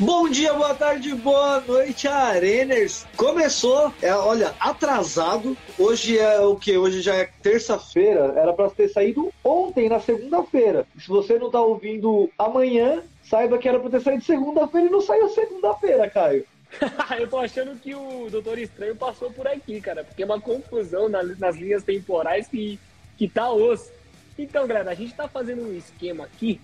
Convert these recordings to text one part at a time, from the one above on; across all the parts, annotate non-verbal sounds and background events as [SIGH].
Bom dia, boa tarde, boa noite, Areners. Começou, é, olha, atrasado. Hoje é o que? Hoje já é terça-feira. Era para ter saído ontem, na segunda-feira. Se você não tá ouvindo amanhã, saiba que era para ter saído segunda-feira e não saiu segunda-feira, Caio. [LAUGHS] eu tô achando que o Doutor Estranho passou por aqui, cara, porque é uma confusão nas linhas temporais que, que tá osso. Então, galera, a gente tá fazendo um esquema aqui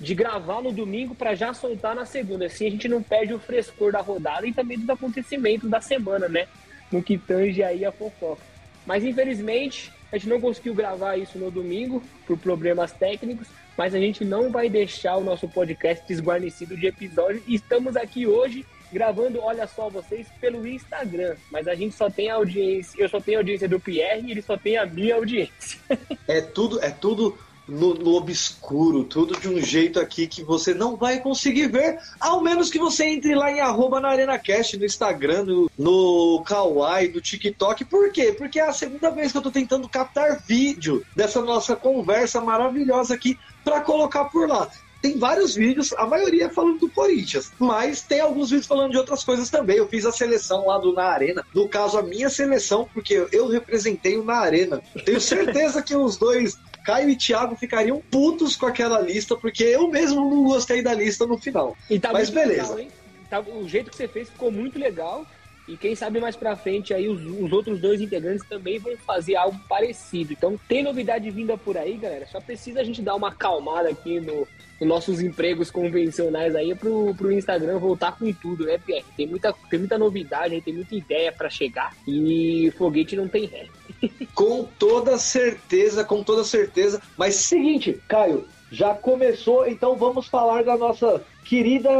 de gravar no domingo para já soltar na segunda. Assim a gente não perde o frescor da rodada e também dos acontecimentos da semana, né? No que tange aí a fofoca. Mas infelizmente a gente não conseguiu gravar isso no domingo por problemas técnicos, mas a gente não vai deixar o nosso podcast desguarnecido de episódios. Estamos aqui hoje gravando, olha só vocês, pelo Instagram. Mas a gente só tem audiência, eu só tenho a audiência do Pierre e ele só tem a minha audiência. é tudo, é tudo no, no, obscuro, tudo de um jeito aqui que você não vai conseguir ver, ao menos que você entre lá em arroba na ArenaCast, no Instagram, no, no Kawaii, no TikTok. Por quê? Porque é a segunda vez que eu tô tentando captar vídeo dessa nossa conversa maravilhosa aqui para colocar por lá. Tem vários vídeos, a maioria falando do Corinthians, mas tem alguns vídeos falando de outras coisas também. Eu fiz a seleção lá do Na Arena, no caso, a minha seleção, porque eu representei o Na Arena. Tenho certeza que os dois Caio e Thiago ficariam putos com aquela lista, porque eu mesmo não gostei da lista no final. Tá Mas beleza. Legal, tá, o jeito que você fez ficou muito legal. E quem sabe mais pra frente aí os, os, outros dois integrantes também vão fazer algo parecido. Então tem novidade vinda por aí, galera. Só precisa a gente dar uma acalmada aqui no, nos nossos empregos convencionais aí pro, pro Instagram voltar com tudo, né, Pierre? Tem muita, tem muita novidade, tem muita ideia para chegar e foguete não tem ré. [LAUGHS] com toda certeza, com toda certeza. Mas seguinte, Caio, já começou, então vamos falar da nossa querida.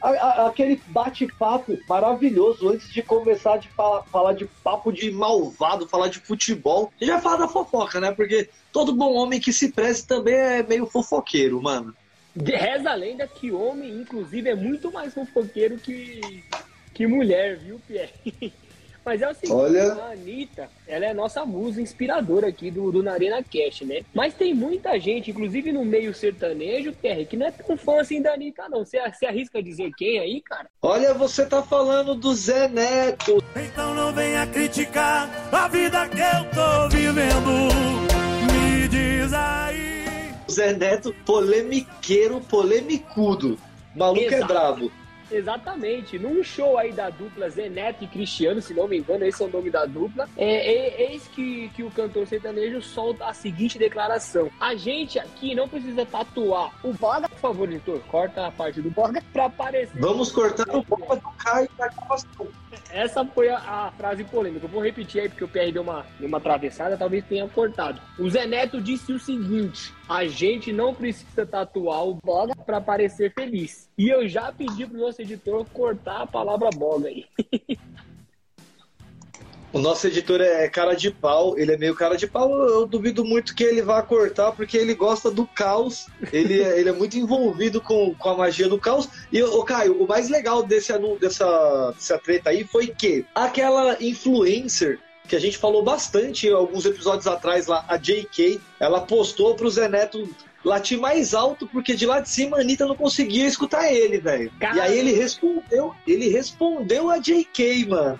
A, a, aquele bate-papo maravilhoso antes de começar de falar, falar de papo de malvado, falar de futebol. A gente vai falar da fofoca, né? Porque todo bom homem que se preze também é meio fofoqueiro, mano. Reza a lenda que homem, inclusive, é muito mais fofoqueiro que, que mulher, viu, Pierre? [LAUGHS] Mas é o seguinte, Olha... a Anitta, ela é a nossa musa inspiradora aqui do, do Narena Cash, né? Mas tem muita gente, inclusive no meio sertanejo, Pierre, que não é tão fã assim da Anitta, não. Você, você arrisca dizer quem aí, cara? Olha, você tá falando do Zé Neto. Então não venha criticar a vida que eu tô vivendo. Me diz aí. Zé Neto, polemiqueiro, polemicudo. Maluco é Exato. é bravo. Exatamente. Num show aí da dupla Zé Neto e Cristiano, se não me engano, esse é o nome da dupla, é, é, eis que, que o cantor sertanejo solta a seguinte declaração. A gente aqui não precisa tatuar o Boga. Por favor, editor, corta a parte do Boga pra aparecer. Vamos cortar o Boga do Caio da gravação. Essa foi a, a, frase polêmica. Eu vou repetir aí porque o PR deu uma, deu uma atravessada, talvez tenha cortado. O Zé Neto disse o seguinte: a gente não precisa tatuar o boga para parecer feliz. E eu já pedi pro nosso editor cortar a palavra boga aí. O nosso editor é cara de pau, ele é meio cara de pau. Eu duvido muito que ele vá cortar, porque ele gosta do caos. Ele, é, ele é muito envolvido com, com a magia do caos. E, o Caio, o mais legal desse, dessa, dessa treta aí foi que aquela influencer que a gente falou bastante alguns episódios atrás lá, a JK, ela postou pro Zé Neto latir mais alto, porque de lá de cima a Anitta não conseguia escutar ele, velho. E aí ele respondeu, ele respondeu a JK, mano.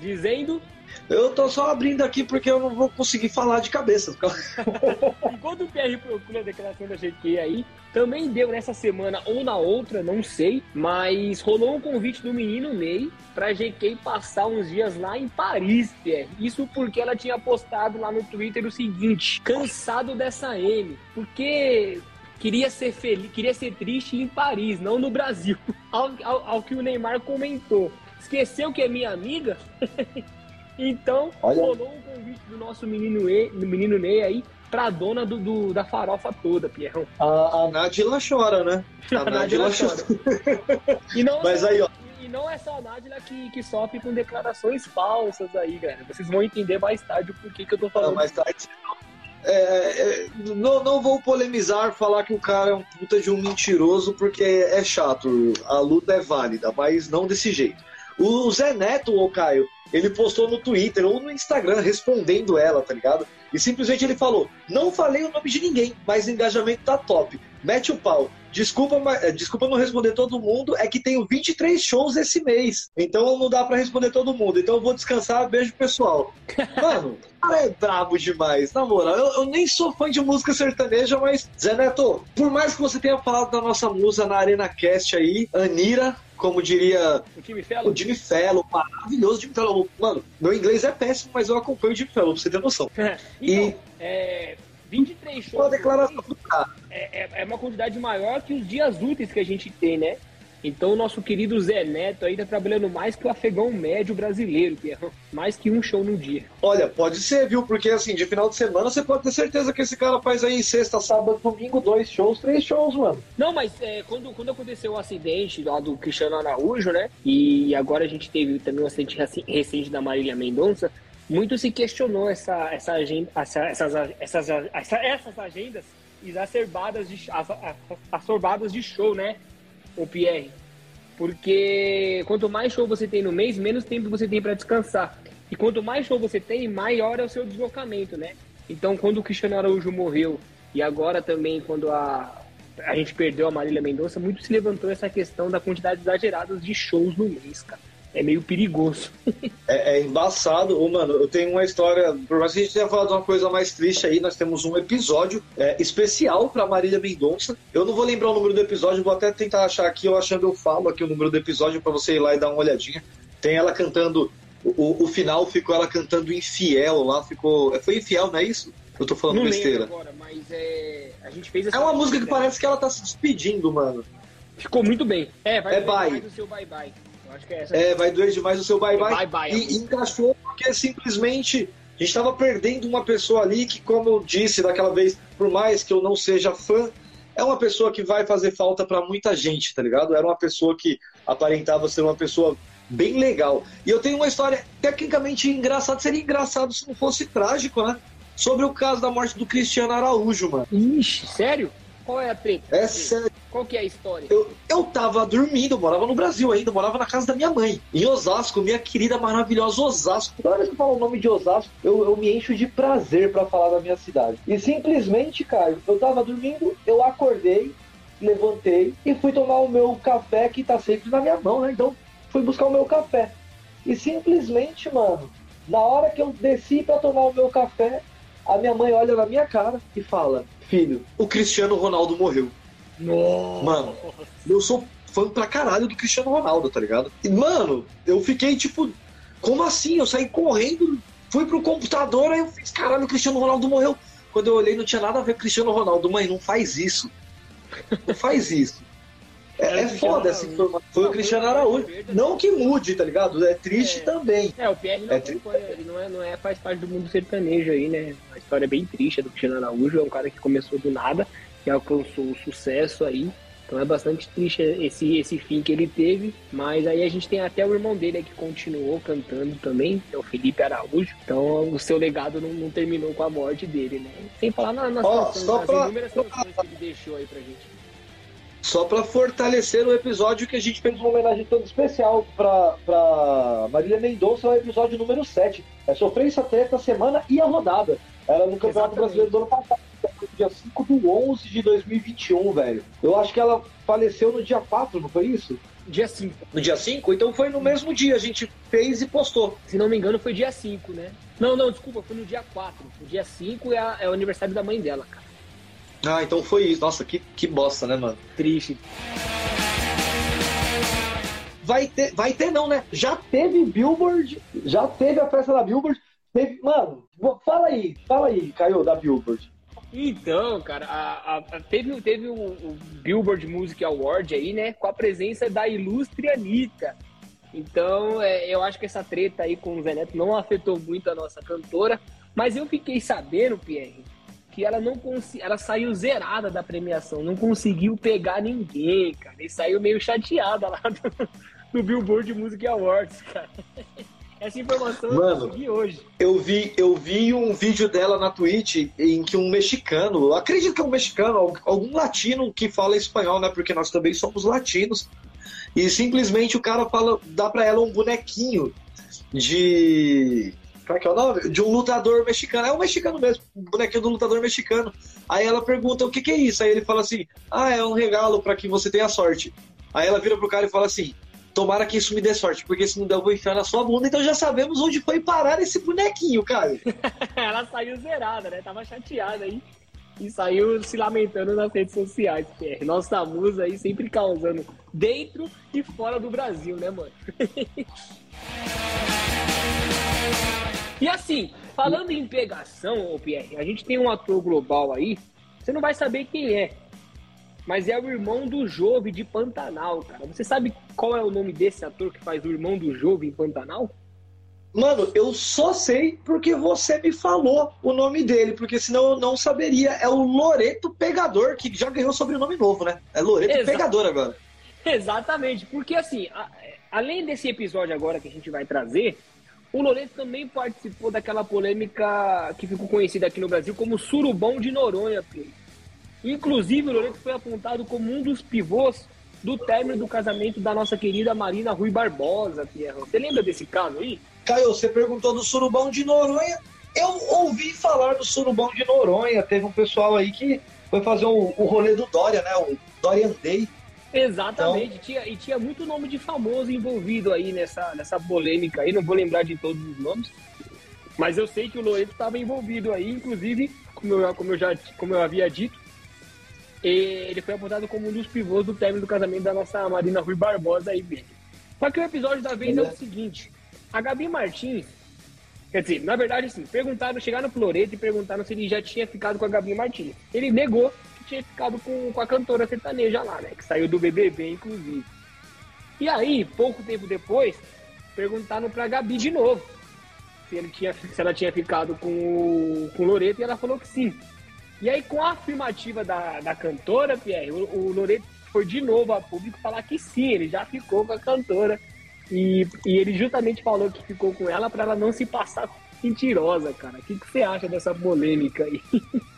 Dizendo eu tô só abrindo aqui porque eu não vou conseguir falar de cabeça. [LAUGHS] Enquanto o PR procura a declaração da GQ aí, também deu nessa semana ou na outra, não sei, mas rolou um convite do menino Ney pra GQ passar uns dias lá em Paris, Pierre. Isso porque ela tinha postado lá no Twitter o seguinte: cansado dessa M, porque queria ser feliz, queria ser triste em Paris, não no Brasil. [LAUGHS] Ao, ao, ao que o Neymar comentou. Esqueceu que é minha amiga? [LAUGHS] Então, Olha. rolou um convite do nosso menino, e, menino Ney aí pra dona do, do, da farofa toda, Pierrão. A, a Nadila chora, né? [LAUGHS] A, a Nadila chora. chora. e não Mas aí, ó. E não é só a Nadila que, que sofre com declarações falsas aí, galera. Vocês vão entender mais tarde o porquê que eu tô falando. Não, mais tarde. É, é, não, não vou polemizar, falar que o cara é um puta de um mentiroso, porque é chato. A luta é válida, mas não desse jeito. O Zé Neto, ô Caio, ele postou no Twitter ou no Instagram respondendo ela, tá ligado? E simplesmente ele falou: Não falei o nome de ninguém, mas o engajamento tá top. mete o pau. Desculpa, mas, é, desculpa não responder todo mundo, é que tenho 23 shows esse mês. Então não dá para responder todo mundo. Então eu vou descansar. Beijo, pessoal. [LAUGHS] Mano, o cara é brabo demais, na moral. Eu, eu, nem sou fã de música sertaneja, mas, Zé Neto, por mais que você tenha falado da nossa musa na Arena Cast aí, Anira, como diria o Jimmy Fellow, o Jimmy Fellow maravilhoso Jimmy Fellow. Mano, meu inglês é péssimo, mas eu acompanho o Jimmy Fellow, pra você ter noção. [LAUGHS] então, e é, 23 shows. Uma declaração do cara. É, é, é, uma quantidade maior que os dias úteis que a gente tem, né? Então o nosso querido Zé Neto aí tá trabalhando mais que o afegão médio brasileiro, que é mais que um show no dia. Olha, pode ser, viu? Porque assim, de final de semana você pode ter certeza que esse cara faz aí sexta, sábado, domingo, dois shows, três shows, mano. Não, mas é, quando, quando aconteceu o acidente lá do Cristiano Araújo, né? E agora a gente teve também um acidente recente da Marília Mendonça, muito se questionou essa, essa agenda, essa, essas, essas, essa, essas agendas exacerbadas de, assorbadas de show, né? O Pierre. Porque quanto mais show você tem no mês, menos tempo você tem para descansar. E quanto mais show você tem, maior é o seu deslocamento, né? Então, quando o Cristiano Araújo morreu e agora também quando a, a gente perdeu a Marília Mendonça, muito se levantou essa questão da quantidade exagerada de shows no mês, cara é meio perigoso. é, é, embaçado. Ô, mano, eu tenho uma história. Por mais que a gente tenha falado de uma coisa mais triste aí, nós temos um episódio é, especial pra Marília Mendonça. Eu não vou lembrar o número do episódio, vou até tentar achar aqui. Eu achando, eu falo aqui o número do episódio pra você ir lá e dar uma olhadinha. Tem ela cantando. O, o final ficou ela cantando Infiel lá, ficou. Foi Infiel, não é isso? Eu tô falando não besteira. agora, mas é. A gente fez É uma música que parece que ela tá se despedindo, mano. Ficou muito bem. É, vai é bye. mais o seu bye bye. É, é, vai doer demais o seu bye-bye. Bye bye, e encaixou porque simplesmente a gente estava perdendo uma pessoa ali que, como eu disse daquela vez, por mais que eu não seja fã, é uma pessoa que vai fazer falta para muita gente, tá ligado? Era uma pessoa que aparentava ser uma pessoa bem legal. E eu tenho uma história tecnicamente engraçada, seria engraçado se não fosse trágico, né? Sobre o caso da morte do Cristiano Araújo, mano. Ixi, sério? Qual é a treta? É sério. Qual que é a história? Eu, eu tava dormindo, morava no Brasil ainda, morava na casa da minha mãe. Em Osasco, minha querida, maravilhosa Osasco. Toda vez que eu falo o nome de Osasco, eu, eu me encho de prazer para falar da minha cidade. E simplesmente, Caio, eu tava dormindo, eu acordei, levantei e fui tomar o meu café que tá sempre na minha mão, né? Então, fui buscar o meu café. E simplesmente, mano, na hora que eu desci para tomar o meu café, a minha mãe olha na minha cara e fala: Filho, o Cristiano Ronaldo morreu. Nossa. Mano, eu sou fã pra caralho do Cristiano Ronaldo, tá ligado? E, mano, eu fiquei tipo, como assim? Eu saí correndo, fui pro computador, aí eu fiz, caralho, o Cristiano Ronaldo morreu. Quando eu olhei, não tinha nada a ver com o Cristiano Ronaldo. Mãe, não faz isso. Não faz isso. É, é foda essa informação. Foi o Cristiano Araújo. Não que mude, tá ligado? É triste É. também. É, o Pierre não, É ele não, é, não é, faz parte do mundo sertanejo aí, né? Uma história bem triste do Cristiano Araújo, é um cara que começou do nada e alcançou o sucesso aí. Então é bastante triste esse, esse fim que ele teve, mas aí a gente tem até o irmão dele que continuou cantando também, que é o Felipe Araújo. Então o seu legado não, não terminou com a morte dele, né? Sem falar na- nas Ó, canções, só nas pra- inúmeras canções que ele deixou aí pra gente. Só pra fortalecer o episódio que a gente fez uma homenagem toda especial pra, pra Marília Mendonça, é o episódio número 7. É Sofrência, Treta, Semana e a Rodada. Era no Campeonato Exatamente. Brasileiro do ano passado, dia 5 do 11 de 2021, velho. Eu acho que ela faleceu no dia 4, não foi isso? Dia 5. No dia 5? Então foi no mesmo dia, a gente fez e postou. Se não me engano, foi dia 5, né? Não, não, desculpa, foi no dia 4. O dia 5 é, a- é o aniversário da mãe dela, cara. Ah, então foi isso. Nossa, que, que bosta, né, mano? Triste. Vai ter, vai ter não, né? Já teve Billboard, já teve a festa da Billboard. Teve, mano, fala aí, fala aí, Caio, da Billboard. Então, cara, a- a- a- teve, teve o, o Billboard Music Award aí, né? Com a presença da ilustre Anitta. Então, é, eu acho que essa treta aí com o Zé Neto não afetou muito a nossa cantora. Mas eu fiquei sabendo, Pierre, que ela não consi- ela saiu zerada da premiação, não conseguiu pegar ninguém, cara. E saiu meio chateada lá do, do Billboard Music Awards, cara. [LAUGHS] Essa informação Mano. eu consegui hoje. Eu vi, eu vi um vídeo dela na Twitch em que um mexicano, acredito que é um mexicano, al- algum latino que fala espanhol, né? Porque nós também somos latinos. E simplesmente o cara fala, dá pra ela um bonequinho de Como é que é o nome? De um lutador mexicano. É um mexicano mesmo, um bonequinho do lutador mexicano. Aí ela pergunta o que, que é isso? Aí ele fala assim: Ah, é um regalo para que você tenha sorte. Aí ela vira pro cara e fala assim: Tomara que isso me dê sorte, porque se não der, eu vou enfiar na sua bunda. Então já sabemos onde foi parar esse bonequinho, cara. [LAUGHS] ela saiu zerada, né? Tava chateada aí. E saiu se lamentando nas redes sociais. Nossa musa aí sempre causando dentro e fora do Brasil, né, mano? [LAUGHS] e assim, falando em pegação, ô Pierre, a gente tem um ator global aí, você não vai saber quem é, mas é o irmão do Jove de Pantanal, cara. Você sabe qual é o nome desse ator que faz o irmão do Jove em Pantanal? Mano, eu só sei porque você me falou o nome dele, porque senão eu não saberia. É o Loreto Pegador, que já ganhou sobrenome novo, né? É Loreto Exa Pegador agora. Exatamente, porque assim, a, além desse episódio agora que a gente vai trazer, o Loreto também participou daquela polêmica que ficou conhecida aqui no Brasil como Surubão de Noronha. Inclusive, o Loreto foi apontado como um dos pivôs do término do casamento da nossa querida Marina Rui Barbosa, Pierre. Você lembra desse caso aí? Caio, você perguntou do surubão de Noronha. Eu ouvi falar do surubão de Noronha. Teve um pessoal aí que foi fazer o, o rolê do Dória, né? O Dorian Day. Exatamente, então... tinha, e tinha muito nome de famoso envolvido aí nessa, nessa polêmica aí, não vou lembrar de todos os nomes, mas eu sei que o Loreto estava envolvido aí, inclusive, como eu, como eu já como eu havia dito, ele foi apontado como um dos pivôs do término do casamento da nossa Marina Rui Barbosa aí mesmo. Só que o episódio da vez é, é o seguinte: a Gabi Martins, quer dizer, na verdade, assim, perguntaram, chegaram no Loreto e perguntaram se ele já tinha ficado com a Gabi Martins. Ele negou tinha ficado com, com a cantora sertaneja lá, né? Que saiu do BBB, inclusive. E aí, pouco tempo depois, perguntaram pra Gabi de novo se, ele tinha, se ela tinha ficado com o, com Loreto e ela falou que sim. E aí, com a afirmativa da, da cantora, Pierre, o, o Loreto foi de novo a público falar que sim, ele já ficou com a cantora e, e ele justamente falou que ficou com ela para ela não se passar mentirosa, cara. O que, que você acha dessa polêmica aí? [LAUGHS]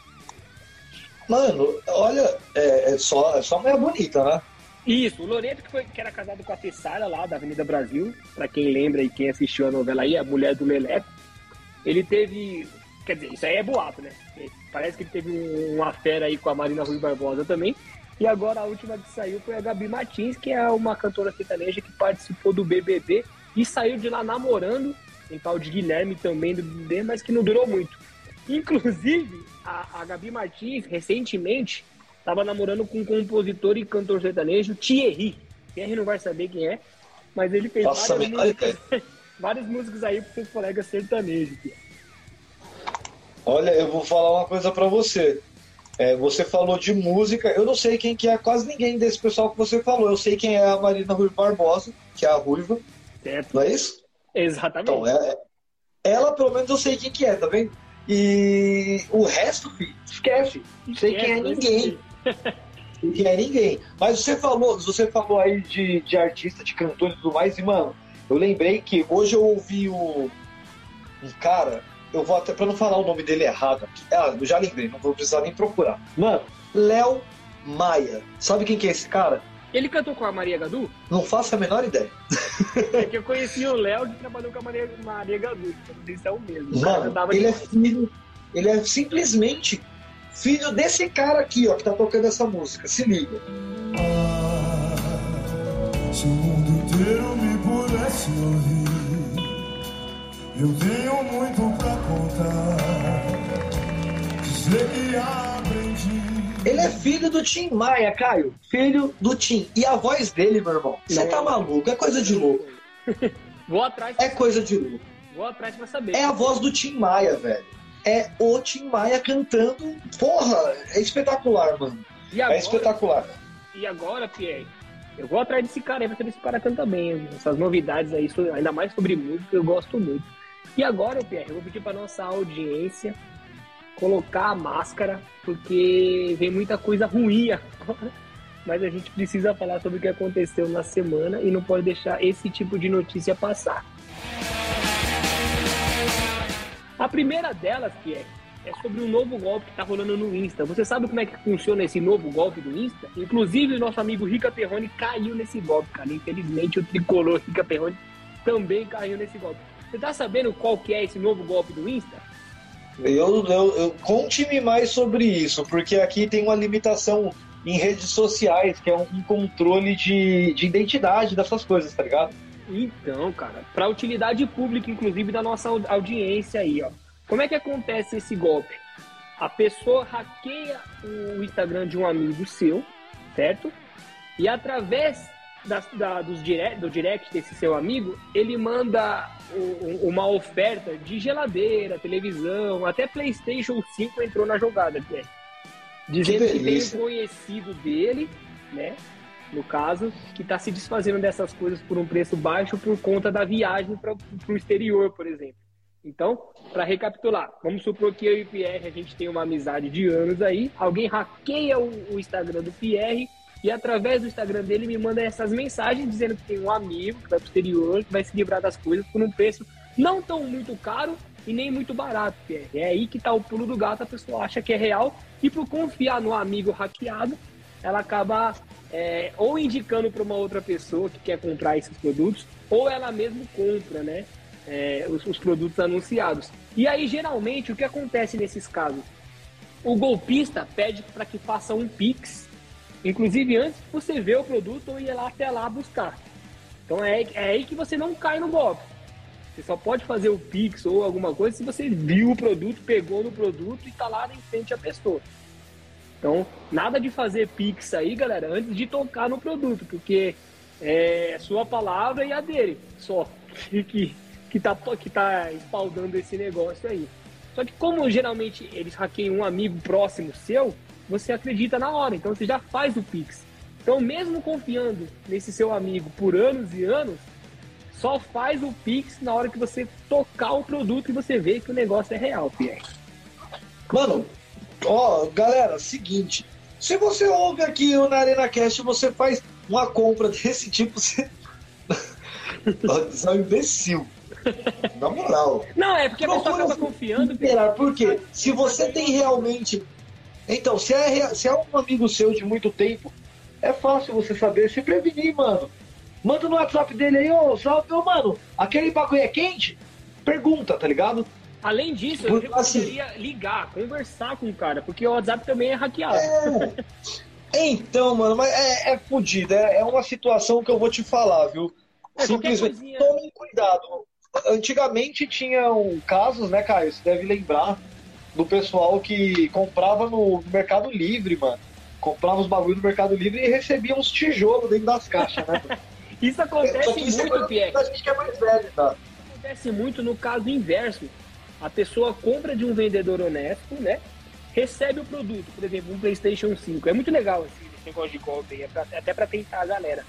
Mano, olha, é, é só, é só mulher bonita, né? Isso, o Loreto que, foi, que era casado com a Tessara lá da Avenida Brasil, para quem lembra e quem assistiu a novela aí, a mulher do Leleco. Ele teve. Quer dizer, isso aí é boato, né? Parece que ele teve um, uma fera aí com a Marina Rui Barbosa também. E agora a última que saiu foi a Gabi Martins, que é uma cantora sertaneja que participou do BBB e saiu de lá namorando um tal de Guilherme também do BBB, mas que não durou muito. Inclusive, a, a Gabi Martins, recentemente, estava namorando com um compositor e cantor sertanejo, Thierry. Thierry não vai saber quem é, mas ele fez Nossa, várias, músicas, [LAUGHS] várias músicas aí para seus colegas sertanejos. Olha, eu vou falar uma coisa para você. É, você falou de música, eu não sei quem que é quase ninguém desse pessoal que você falou. Eu sei quem é a Marina Rui Barbosa, que é a Ruiva. Certo. Não é isso? Exatamente. Então, é, ela, pelo menos, eu sei quem que é, tá vendo? E o resto, filho, esquece. Não sei quem é ninguém. Não quem é ninguém. Mas você falou, você falou aí de, de artista, de cantor e tudo mais, e, mano, eu lembrei que hoje eu ouvi o, um cara, eu vou até, pra não falar o nome dele errado aqui. Ah, eu já lembrei, não vou precisar nem procurar. Mano, Léo Maia. Sabe quem que é esse cara? Ele cantou com a Maria Gadu? Não faço a menor ideia. É que eu conheci o Léo que trabalhou com a Maria, Maria Gadu. Não sei se é o mesmo. Mano, ele é filho. Ele é simplesmente filho desse cara aqui, ó, que tá tocando essa música. Se liga. Ah, se o mundo inteiro me pudesse ouvir. Eu tenho muito pra contar. Dizer que aprendi. Ele é filho do Tim Maia, Caio. Filho do Tim. E a voz dele, meu irmão, você tá maluco? É coisa de louco. [LAUGHS] Vou atrás. É coisa de louco. Vou atrás pra saber. É a voz do Tim Maia, velho. É o Tim Maia cantando. Porra, é espetacular, mano. É agora, é espetacular. E agora, Pierre, eu vou atrás desse cara aí pra saber se o cara canta bem. Essas novidades aí, ainda mais sobre música, eu gosto muito. E agora, Pierre, eu vou pedir para nossa audiência colocar a máscara, porque vem muita coisa ruim [LAUGHS] agora. Mas a gente precisa falar sobre o que aconteceu na semana e não pode deixar esse tipo de notícia passar. A primeira delas, Pierre, é sobre um novo golpe que está rolando no Insta. Você sabe como é que funciona esse novo golpe do Insta? Inclusive, nosso amigo Rica Perrone caiu nesse golpe, cara. Infelizmente, o tricolor Rica Perrone também caiu nesse golpe. Você tá sabendo qual que é esse novo golpe do Insta? Eu, eu, eu conte-me mais sobre isso, porque aqui tem uma limitação em redes sociais, que é um, controle de, de identidade dessas coisas, tá ligado? Então, cara, para utilidade pública, inclusive da nossa audiência aí, ó. Como é que acontece esse golpe? A pessoa hackeia o Instagram de um amigo seu, certo? E através da, da, dos direct, do direct desse seu amigo, ele manda uma oferta de geladeira, televisão, até PlayStation 5 entrou na jogada, que é. Dizendo que, que tem um conhecido dele, né? No caso, que está se desfazendo dessas coisas por um preço baixo por conta da viagem para o exterior, por exemplo. Então, para recapitular, vamos supor que eu e o Pierre a gente tem uma amizade de anos aí, alguém hackeia o, o Instagram do Pierre e através do Instagram dele me manda essas mensagens dizendo que tem um amigo que vai pro exterior, que vai se livrar das coisas por um preço não tão muito caro e nem muito barato, Pierre. É aí que tá o pulo do gato, a pessoa acha que é real e por confiar no amigo hackeado, ela acaba é, ou indicando para uma outra pessoa que quer comprar esses produtos, ou ela mesma compra, né? É, os, os produtos anunciados. E aí, geralmente, o que acontece nesses casos? O golpista pede para que faça um Pix Inclusive antes de você ver o produto ou ir lá até lá buscar. Então é, é aí que você não cai no golpe. Você só pode fazer o Pix ou alguma coisa se você viu o produto, pegou no produto e está lá em frente à pessoa. Então, nada de fazer Pix aí, galera, antes de tocar no produto, porque é sua palavra e a dele, só, [LAUGHS] que, que, tá, que tá espaldando esse negócio aí. Só que como geralmente eles hackeiam um amigo próximo seu, você acredita na hora, então você já faz o Pix. Então, mesmo confiando nesse seu amigo por anos e anos, só faz o Pix na hora que você tocar o produto e você vê que o negócio é real, Pierre. Mano, ó, galera, seguinte. Se você ouve aqui na Arena Cast você faz uma compra desse tipo, você. [LAUGHS] você é um imbecil. Na moral. Não, é porque a pessoa acaba confiando. Porque se você tem realmente então, se é, se é um amigo seu de muito tempo, é fácil você saber se prevenir, mano. Manda no WhatsApp dele aí, ô, salve, meu mano, aquele bagulho é quente? Pergunta, tá ligado? Além disso, eu assim, poderia ligar, conversar com o cara, porque o WhatsApp também é hackeado. É... Então, mano, mas é, é fodido. É, é, uma situação que eu vou te falar, viu? É, Simplesmente coisinha... tomem cuidado. Antigamente tinham casos, né, Caio? Você deve lembrar do pessoal que comprava no Mercado Livre, mano. Comprava os bagulhos no Mercado Livre e recebia uns tijolos dentro das caixas, né? [LAUGHS] isso acontece isso muito, é Pierre. A gente que é mais velho, tá? Acontece muito no caso inverso. A pessoa compra de um vendedor honesto, né? Recebe o produto, por exemplo, um PlayStation 5. É muito legal esse, esse negócio de golpe aí, é pra, até para tentar a galera.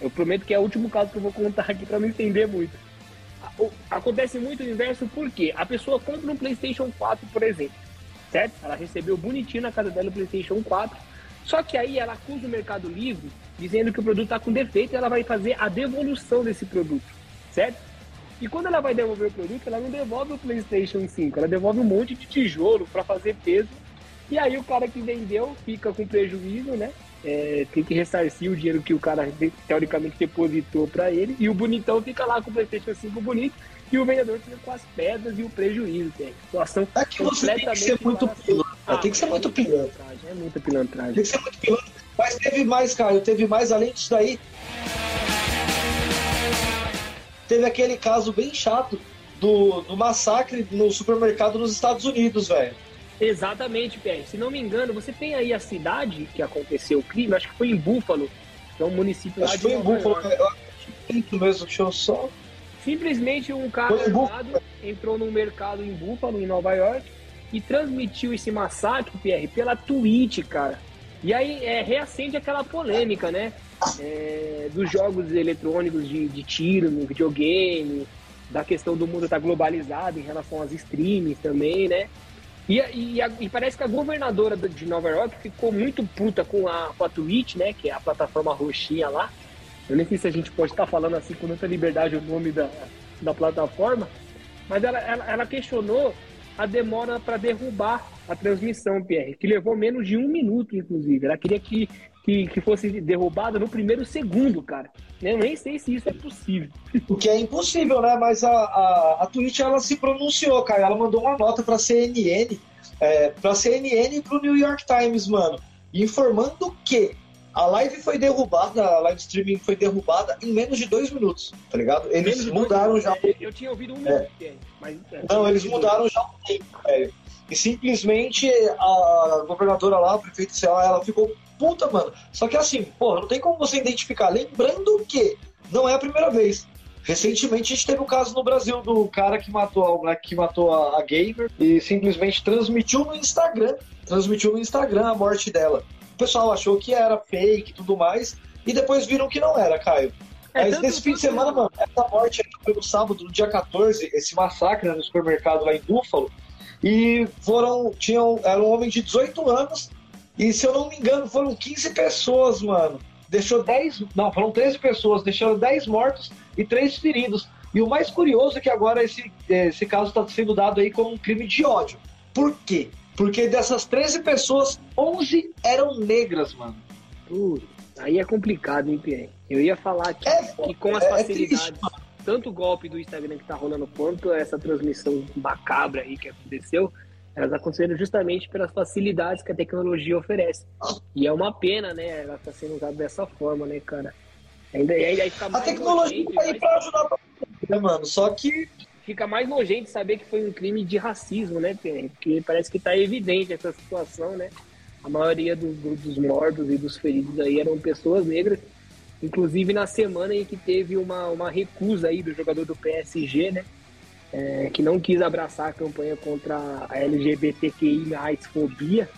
Eu prometo que é o último caso que eu vou contar aqui para não entender muito acontece muito o inverso porque a pessoa compra um PlayStation 4, por exemplo, certo? Ela recebeu bonitinho na casa dela o PlayStation 4, só que aí ela acusa o Mercado Livre dizendo que o produto está com defeito e ela vai fazer a devolução desse produto, certo? E quando ela vai devolver o produto, ela não devolve o PlayStation 5, ela devolve um monte de tijolo para fazer peso. E aí o cara que vendeu fica com prejuízo, né? É, tem que ressarcir o dinheiro que o cara teoricamente depositou para ele e o bonitão fica lá com o PlayStation 5 bonito e o vendedor fica com as pedras e o prejuízo. Tem. Situação é que você tem que ser muito pilantra. Ah, tem que ser muito pilantra. É muita pilantragem. Tem que ser muito pilantra. Mas teve mais, cara. Teve mais além disso daí. Teve aquele caso bem chato do, do massacre no supermercado nos Estados Unidos, velho. Exatamente, Pierre. Se não me engano, você tem aí a cidade que aconteceu o crime, acho que foi em Búfalo, que é um município acho lá de foi em Búfalo, eu mesmo, deixa eu só. Simplesmente um cara armado entrou no mercado em Búfalo, em Nova York, e transmitiu esse massacre, Pierre, pela Twitch, cara. E aí é, reacende aquela polêmica, né? É, dos jogos eletrônicos de, de tiro no videogame, da questão do mundo estar tá globalizado em relação às streams também, né? E, e, e, parece que a governadora de Nova York ficou muito puta com a, com a Twitch, né? Que é a plataforma roxinha lá. Eu nem sei se a gente pode estar falando assim com muita liberdade o nome da, da plataforma. Mas ela, ela, ela questionou a demora para derrubar a transmissão, Pierre, que levou menos de um minuto, inclusive. Ela queria que, que, que fosse derrubada no primeiro segundo, cara. Eu nem sei se isso é possível. O que é impossível, né? Mas a, a, a Twitch, ela se pronunciou, cara. Ela mandou uma nota pra CNN, é, pra CNN e pro New York Times, mano, informando que a live foi derrubada, a live streaming foi derrubada em menos de dois minutos, tá ligado? Eles mudaram já. Eu, eu, tinha ouvido um minuto, é. mas. É, Não, eles mudaram já o tempo, velho. E simplesmente a governadora lá, a prefeita, sei lá, ela ficou puta, mano. Só que assim, porra, não tem como você identificar. Lembrando que não é a primeira vez. Recentemente a gente teve o um caso no Brasil do cara que matou a, que matou a, a gamer e simplesmente transmitiu no Instagram, transmitiu no Instagram a morte dela. O pessoal achou que era fake e tudo mais, e depois viram que não era, Caio. É, Mas nesse fim de semana, mano, essa morte foi no sábado, no dia 14, esse massacre né, no supermercado lá em Buffalo, e foram, tinham, era um homem de 18 anos, e se eu não me engano, foram 15 pessoas, mano. Deixou 10, não, foram 13 pessoas, deixaram 10 mortos e 3 feridos. E o mais curioso é que agora esse, esse caso está sendo dado aí como um crime de ódio. Por quê? Porque dessas 13 pessoas, 11 eram negras, mano. Uh, aí é complicado, hein, Pierre? Eu ia falar que, é, que com as é, facilidades, é tanto o golpe do Instagram que tá rolando, quanto essa transmissão macabra aí que aconteceu, elas aconteceram justamente pelas facilidades que a tecnologia oferece. E é uma pena, né? Ela tá sendo usada dessa forma, né, cara? Ainda, ainda fica a tecnologia tá aí pra ajudar né, mano? Só que fica mais nojento saber que foi um crime de racismo, né, Pierre? Porque parece que está evidente essa situação, né? A maioria do, do, dos mortos e dos feridos aí eram pessoas negras, inclusive na semana em que teve uma, uma recusa aí do jogador do PSG, né? É, que não quis abraçar a campanha contra a LGBTQI mais fobia.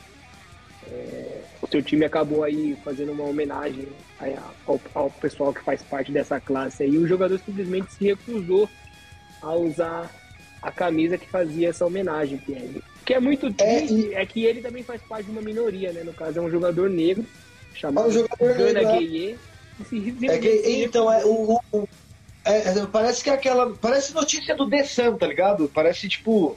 É, o seu time acabou aí fazendo uma homenagem ao, ao pessoal que faz parte dessa classe aí. O jogador simplesmente se recusou a usar a camisa que fazia essa homenagem, Pierre. O que é muito é, triste é, é, que ele também faz parte de uma minoria, né? No caso, é um jogador negro chamado é um jogador Gana Gueye. É que, então, é, o, o é, é, parece que é aquela. Parece notícia do The Sun, tá ligado? Parece tipo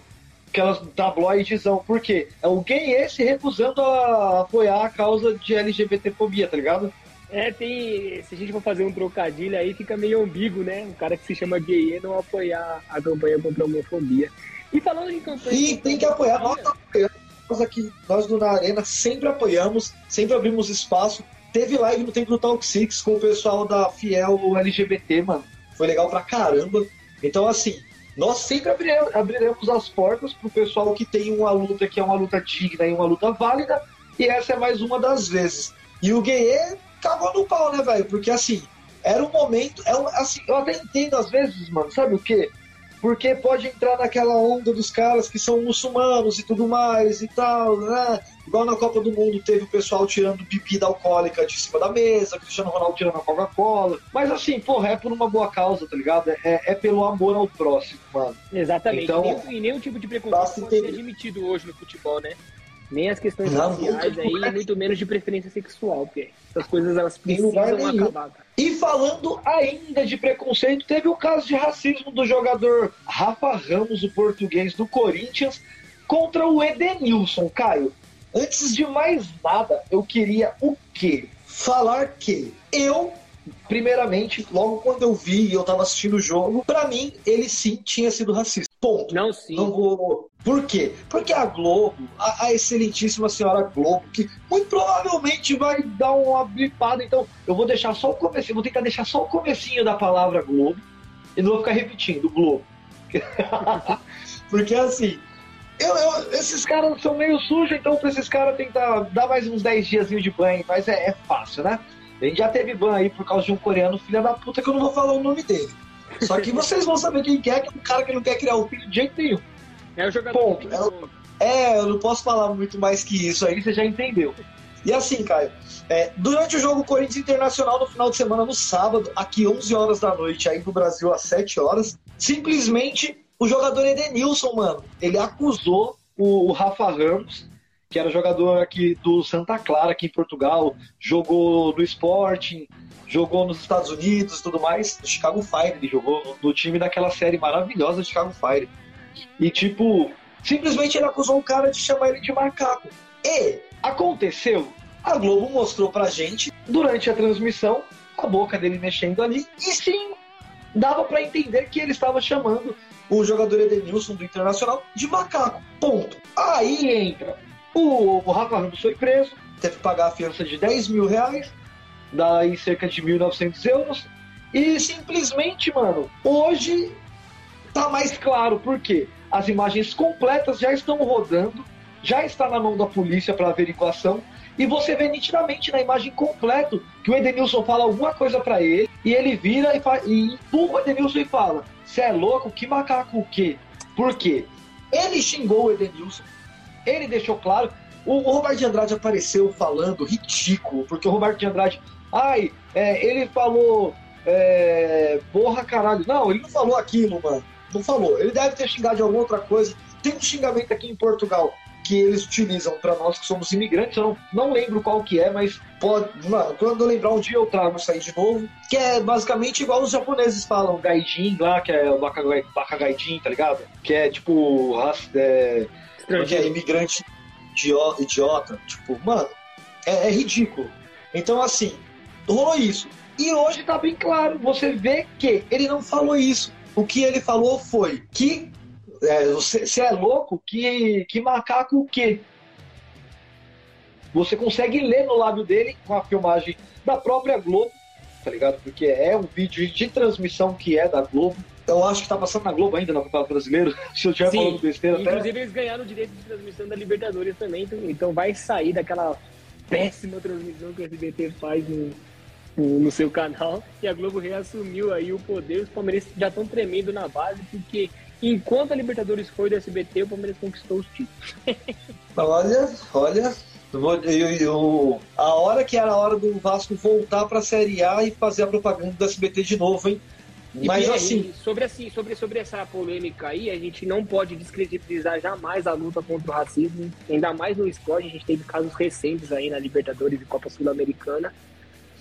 aquelas tabloidezão. Por quê? É o gay se recusando a apoiar a causa de LGBTfobia, tá ligado? É, tem. Se a gente for fazer um trocadilho aí, fica meio ambíguo, né? Um cara que se chama gay não apoiar a campanha contra a homofobia. E falando em campanha. E tem que apoiar, nós apoiamos. Nós aqui, nós do Na Arena sempre apoiamos, sempre abrimos espaço. Teve live no Tempo do Talk Six com o pessoal da Fiel LGBT, mano. Foi legal pra caramba. Então, assim, nós sempre abriremos, as portas pro pessoal que tem uma luta que é uma luta digna e uma luta válida. E essa é mais uma das vezes. E o Gueye cagou no pau, né, velho? Porque assim, era um momento. É um, assim, eu até entendo às vezes, mano, sabe o quê? Porque pode entrar naquela onda dos caras que são muçulmanos e tudo mais e tal, né? Igual na Copa do Mundo teve o pessoal tirando bebida alcoólica de cima da mesa, Cristiano Ronaldo tirando a Coca-Cola. Mas assim, porra, é por uma boa causa, tá ligado? É, é pelo amor ao próximo, mano. Exatamente. Então, e, nenhum, e nenhum tipo de preconceito pode ser admitido hoje no futebol, né? Nem as questões não, raciais aí, muito menos de preferência sexual, Pierre. Essas coisas elas precisam acabar. E falando ainda de preconceito, teve o caso de racismo do jogador Rafa Ramos, o português do Corinthians, contra o Edenilson, Caio. Antes de mais nada, eu queria o quê? Falar que eu primeiramente, logo quando eu vi e eu tava assistindo o jogo, para mim, ele sim tinha sido racista. Ponto. Não, sim. Não vou. Por quê? Porque a Globo, a, a, excelentíssima senhora Globo, que muito provavelmente vai dar uma blipada, então eu vou deixar só o comecinho, vou tentar deixar só o comecinho da palavra Globo e não vou ficar repetindo Globo. [LAUGHS] Porque assim, eu, eu, esses caras são meio sujos, então pra esses caras tentar dar mais uns 10 dias de banho, mas é, é fácil, né? A gente já teve ban aí por causa de um coreano filha da puta que eu não vou falar o nome dele. Só que vocês vão saber quem que é, que é um cara que não quer criar o filho de jeito nenhum. É o jogador. Ponto. É, é, eu não posso falar muito mais que isso aí, você já entendeu. E assim, Caio, é, durante o jogo Corinthians Internacional no final de semana, no sábado, aqui 11 horas da noite, aí no Brasil às 7 horas, simplesmente o jogador Edenilson, mano, ele acusou o Rafa Ramos, que era jogador aqui do Santa Clara, aqui em Portugal, jogou no Sporting, jogou nos Estados Unidos e tudo mais, no Chicago Fire, ele jogou no, time daquela série maravilhosa do Chicago Fire. E tipo, simplesmente ele acusou o cara de chamar ele de macaco. E aconteceu A Globo mostrou pra gente, durante a transmissão, a boca dele mexendo ali, e sim, dava para entender que ele estava chamando o jogador Edenilson do Internacional de macaco. Ponto. Aí entra. O, o Rafa Ramos foi preso, teve que pagar a fiança de 10 mil reais, em cerca de 1.900 euros. E simplesmente, mano, hoje tá mais claro por quê? As imagens completas já estão rodando, já está na mão da polícia para averiguação. E você vê nitidamente na imagem completa que o Edenilson fala alguma coisa para ele e ele vira e, e empurra o Edenilson e fala: Você é louco? Que macaco o quê? Por quê? Ele xingou o Edenilson, ele deixou claro. O, o Roberto de Andrade apareceu falando ridículo, porque o Roberto de Andrade, ai, é, ele falou, é, porra caralho. Não, ele não falou aquilo, mano. Não falou. Ele deve ter xingado de alguma outra coisa. Tem um xingamento aqui em Portugal que eles utilizam para nós que somos imigrantes. Eu não, não lembro qual que é, mas pode, mano, quando eu lembrar um dia eu trago isso aí de novo. Que é basicamente igual os japoneses falam, gaijin lá, que é o bakagaijin, tá ligado? Que é tipo, é, que é imigrante idiota. Tipo, mano, é, é ridículo. Então, assim, rolou isso. E hoje tá bem claro, você vê que ele não falou isso. O que ele falou foi que é, você, você é louco? Que, que macaco o quê? Você consegue ler no lábio dele com a filmagem da própria Globo, tá ligado? Porque é um vídeo de transmissão que é da Globo. Eu acho que tá passando na Globo ainda, no Campeonato Brasileiro. [LAUGHS] Se eu estiver falando besteira Inclusive, até... eles ganharam o direito de transmissão da Libertadores também, então, então vai sair daquela péssima transmissão que o SBT faz no, no seu canal. E a Globo reassumiu aí o poder. Os palmeirenses já estão tremendo na base, porque Enquanto a Libertadores foi do SBT, o Palmeiras conquistou os títulos. [LAUGHS] olha, olha, eu, eu, a hora que era a hora do Vasco voltar para a Série A e fazer a propaganda do SBT de novo, hein? Mas assim, sobre assim, sobre sobre essa polêmica aí, a gente não pode descredibilizar jamais a luta contra o racismo, ainda mais no esporte, a gente teve casos recentes aí na Libertadores e Copa Sul-Americana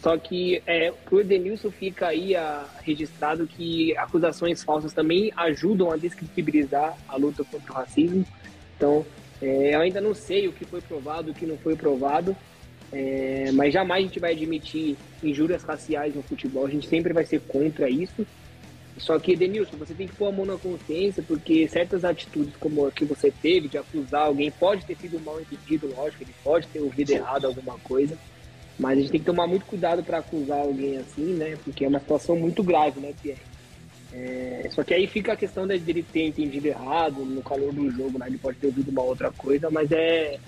só que é, o Edenilson fica aí a, registrado que acusações falsas também ajudam a descredibilizar a luta contra o racismo. Então, é, eu ainda não sei o que foi provado, o que não foi provado, é, mas jamais a gente vai admitir injúrias raciais no futebol. A gente sempre vai ser contra isso. Só que, Edenilson, você tem que pôr a mão na consciência, porque certas atitudes como a que você teve de acusar alguém pode ter sido mal entendido, lógico, ele pode ter ouvido errado alguma coisa. Mas a gente tem que tomar muito cuidado para acusar alguém assim, né? Porque é uma situação muito grave, né, Pierre? É, só que aí fica a questão de ele ter entendido errado no calor do jogo, né? Ele pode ter ouvido uma outra coisa, mas é.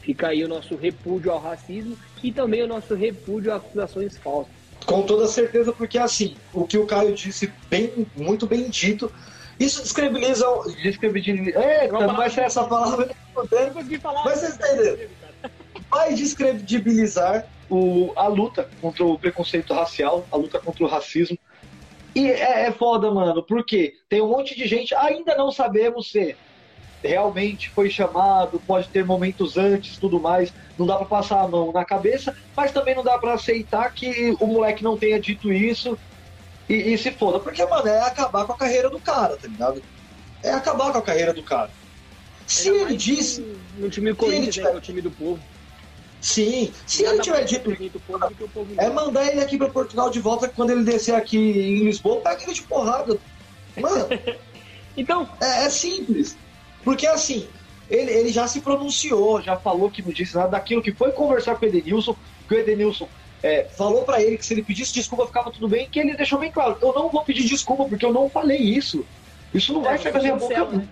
Fica aí o nosso repúdio ao racismo e também o nosso repúdio a acusações falsas. Com toda certeza, porque assim, o que o Caio disse, bem, muito bem dito, isso descredibiliza. Descredibiliza. Eita, não vai ser essa palavra. Falar. Mas vocês entenderam? Vai descredibilizar o, a luta contra o preconceito racial, a luta contra o racismo. E é, é foda, mano, porque tem um monte de gente, ainda não sabemos se realmente foi chamado, pode ter momentos antes tudo mais, não dá para passar a mão na cabeça, mas também não dá para aceitar que o moleque não tenha dito isso e, e, se foda, porque, mano, é acabar com a carreira do cara, tá ligado? É acabar com a carreira do cara. Se ele disse. No time Corinthians, né, é o time do povo. Sim, se ele tiver dito é mandar ele aqui para Portugal de volta quando ele descer aqui em Lisboa, pega ele de porrada. Mano, [LAUGHS] então é, é, simples. Porque assim, ele, ele já se pronunciou, já falou que não disse nada daquilo que foi conversar com o Edenilson, que o Edenilson é, falou para ele que se ele pedisse desculpa ficava tudo bem, que ele deixou bem claro, eu não vou pedir desculpa porque eu não falei isso. Isso não é, vai sair da minha boca né?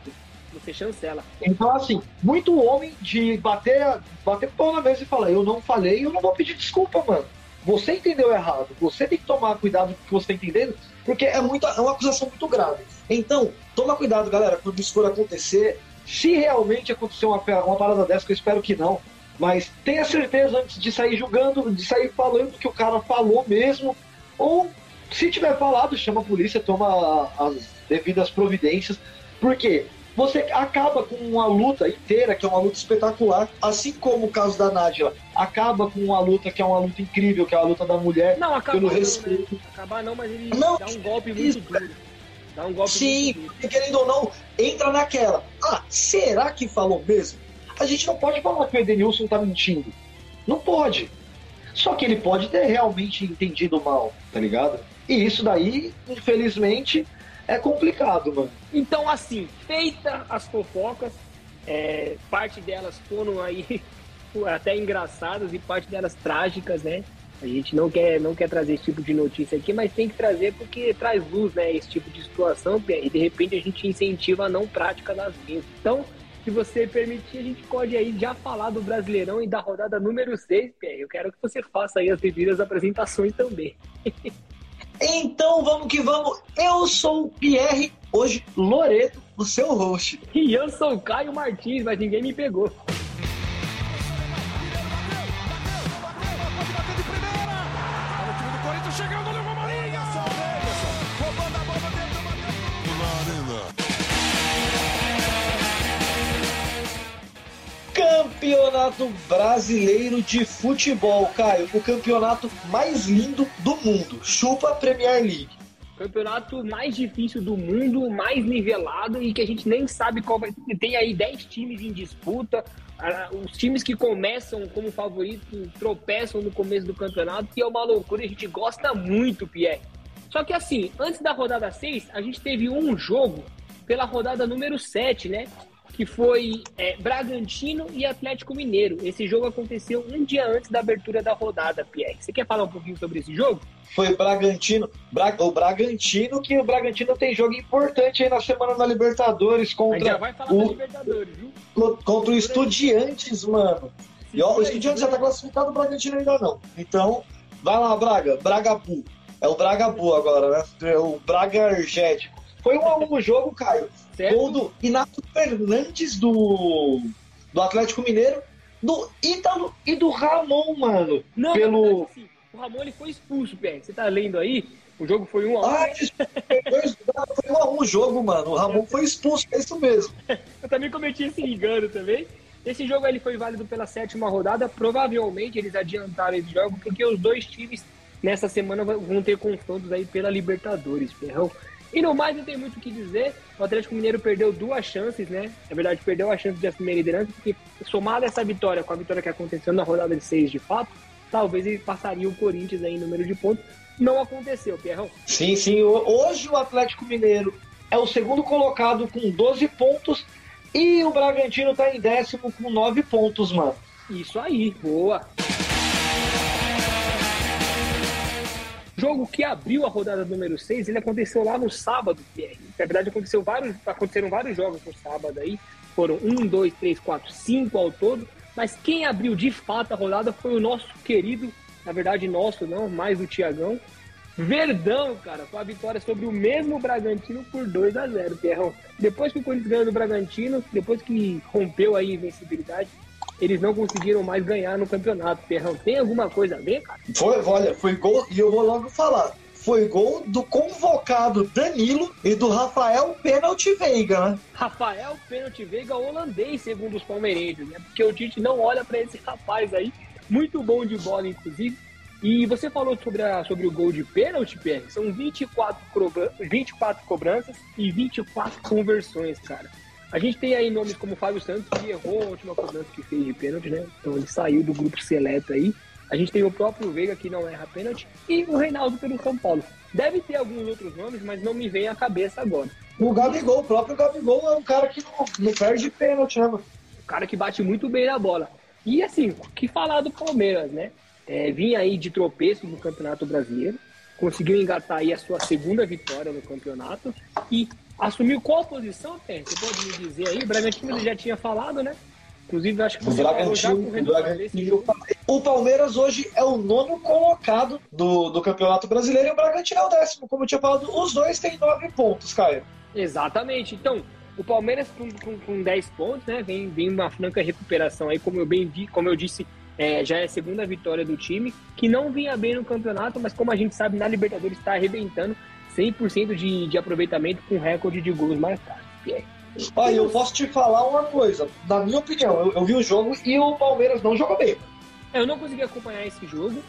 você chancela. Então, assim, muito homem de bater, bater pão na mesa e falar, eu não falei, eu não vou pedir desculpa, mano. Você entendeu errado. Você tem que tomar cuidado com o que você está entendendo, porque é, muito, é uma acusação muito grave. Então, toma cuidado, galera, quando isso for acontecer. Se realmente acontecer uma, uma parada dessa, que eu espero que não, mas tenha certeza antes de sair julgando, de sair falando que o cara falou mesmo, ou se tiver falado, chama a polícia, toma as devidas providências, porque você acaba com uma luta inteira, que é uma luta espetacular, assim como o caso da Nádia acaba com uma luta que é uma luta incrível, que é a luta da mulher não, acaba pelo não, respeito. Né? Acabar não, mas ele não, dá um golpe muito isso, duro. Dá um golpe Sim, porque querendo ou não, entra naquela. Ah, será que falou mesmo? A gente não pode falar que o Edenilson tá mentindo. Não pode. Só que ele pode ter realmente entendido mal, tá ligado? E isso daí, infelizmente, é complicado, mano. Então, assim, feita as fofocas, é, parte delas foram aí [LAUGHS] até engraçadas e parte delas trágicas, né? A gente não quer, não quer trazer esse tipo de notícia aqui, mas tem que trazer porque traz luz, né? Esse tipo de situação, e de repente a gente incentiva a não prática das mesmas. Então, se você permitir, a gente pode aí já falar do Brasileirão e da rodada número 6, Pierre. Eu quero que você faça aí as devidas apresentações também. [LAUGHS] então vamos que vamos. Eu sou o Pierre, hoje Loreto, o seu host. E eu sou o Caio Martins, mas ninguém me pegou. Campeonato Brasileiro de Futebol, Caio. O campeonato mais lindo do mundo. Chupa Premier League. Campeonato mais difícil do mundo, mais nivelado e que a gente nem sabe qual vai. Tem aí 10 times em disputa. Os times que começam como favorito tropeçam no começo do campeonato, que é uma loucura. A gente gosta muito, Pierre. Só que assim, antes da rodada 6, a gente teve um jogo pela rodada número 7, né? Que foi é, Bragantino e Atlético Mineiro. Esse jogo aconteceu um dia antes da abertura da rodada, Pierre. Você quer falar um pouquinho sobre esse jogo? Foi Bragantino, Bra o Bragantino, que o Bragantino tem jogo importante aí na semana da Libertadores contra já vai falar o, Libertadores, viu? Contra o Estudiantes, mano. E ó, o Estudiantes já tá classificado, o Bragantino ainda não. Então, vai lá, Braga, Bragabu. É o Bragabu agora, né? É o Braga Energético. Foi um a um o jogo, Caio. Certo. Gol do Inato Fernandes do, do Atlético Mineiro, do Ítalo e do Ramon, mano. Não, pelo... Verdade, assim, o Ramon ele foi expulso, Pierre. Você tá lendo aí? O jogo foi um a um. Ah, foi um a um o jogo, mano. O Ramon foi expulso, é isso mesmo. [LAUGHS] Eu também cometi esse engano também. Esse jogo ele foi válido pela sétima rodada. Provavelmente eles adiantaram esse jogo porque os dois times nessa semana vão ter confrontos aí pela Libertadores, Ferrão. E no mais, não tem muito o que dizer. O Atlético Mineiro perdeu duas chances, né? Na verdade, perdeu a chance de assumir a liderança, porque somada essa vitória com a vitória que aconteceu na rodada de seis, de fato, talvez ele passaria o Corinthians aí em número de pontos. Não aconteceu, Pierrão. Sim, sim. Hoje o Atlético Mineiro é o segundo colocado com 12 pontos e o Bragantino tá em décimo com 9 pontos, mano. Isso aí, boa. Jogo que abriu a rodada número 6, ele aconteceu lá no sábado, Pierre. Na verdade, aconteceu vários, aconteceram vários jogos no sábado aí. Foram um, dois, três, quatro, cinco ao todo. Mas quem abriu de fato a rodada foi o nosso querido, na verdade, nosso não, mais o Tiagão. Verdão, cara, com a vitória sobre o mesmo Bragantino por 2 a 0 Pierrão. Depois que o Corinthians ganhou do Bragantino, depois que rompeu a invencibilidade, eles não conseguiram mais ganhar no campeonato. Ferrão, tem alguma coisa a ver, cara? Foi, olha, foi gol, e eu vou logo falar. Foi gol do convocado Danilo e do Rafael Pênalti Veiga, né? Rafael Pênalti Veiga holandês, segundo os palmeirenses, né? Porque o Tite não olha para esse rapaz aí. Muito bom de bola, inclusive. E você falou sobre, a, sobre o gol de pênalti, Pierre. São 24, 24 cobranças e 24 conversões, cara. A gente tem aí nomes como Fábio Santos, que errou a última cobrança que fez de pênalti, né? Então ele saiu do grupo seleto aí. A gente tem o próprio Veiga, que não erra pênalti, e o Reinaldo pelo São Paulo. Deve ter alguns outros nomes, mas não me vem à cabeça agora. O Gabigol, o próprio Gabigol é um cara que não, não perde pênalti, né, mano? Um cara que bate muito bem na bola. E assim, que falar do Palmeiras, né? É, vinha aí de tropeço no Campeonato Brasileiro, conseguiu engatar aí a sua segunda vitória no campeonato e Assumiu qual posição, tem? Você pode me dizer aí? O Bragantino já tinha falado, né? Inclusive, acho que já com o Bragantino, O Palmeiras hoje é o nono colocado do, do Campeonato Brasileiro e o Bragantino é o décimo. Como eu tinha falado, os dois têm nove pontos, Caio. Exatamente. Então, o Palmeiras com, com, com 10 pontos, né? Vem, vem uma franca recuperação aí, como eu bem vi, como eu disse, é, já é a segunda vitória do time, que não vinha bem no campeonato, mas como a gente sabe, na Libertadores está arrebentando. 100% de, de aproveitamento com recorde de gols marcados. Olha, eu posso te falar uma coisa. Na minha opinião, eu, eu vi o jogo e o Palmeiras não jogou bem. Eu não consegui acompanhar esse jogo.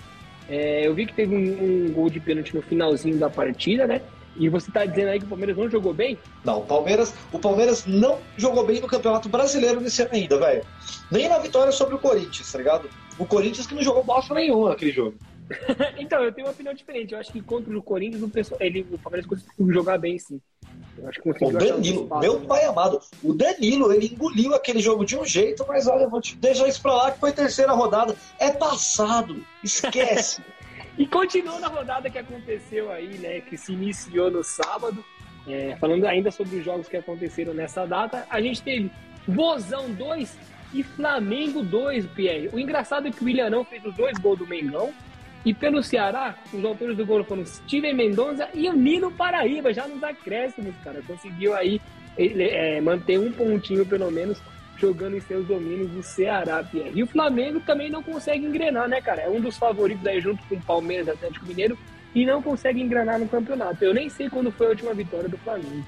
É, eu vi que teve um, um, gol de pênalti no finalzinho da partida, né? E você está dizendo aí que o Palmeiras não jogou bem? Não, o Palmeiras, o Palmeiras não jogou bem no Campeonato Brasileiro nesse ano ainda, velho. Nem na vitória sobre o Corinthians, tá ligado? O Corinthians que não jogou bosta nenhuma naquele jogo. [LAUGHS] então, eu tenho uma opinião diferente. Eu acho que contra o Corinthians o, pessoal, ele, o Palmeiras conseguiu jogar bem, sim. Eu acho que o Danilo, espaço, meu né? pai amado, o Danilo, ele engoliu aquele jogo de um jeito, mas olha, vou te deixar isso pra lá que foi terceira rodada. É passado, esquece. [LAUGHS] e continuou na rodada que aconteceu aí, né? Que se iniciou no sábado. É, falando ainda sobre os jogos que aconteceram nessa data, a gente teve Vozão 2 e Flamengo 2, Pierre. O engraçado é que o Willianão fez os dois gols do Mengão. E pelo Ceará, os autores do gol foram Steven Mendonça e o Nino Paraíba, já nos acréscimos, cara. Conseguiu aí é, manter um pontinho, pelo menos, jogando em seus domínios do Ceará, Pierre. E o Flamengo também não consegue engrenar, né, cara? É um dos favoritos aí junto com o Palmeiras Atlético Mineiro e não consegue engrenar no campeonato. Eu nem sei quando foi a última vitória do Flamengo.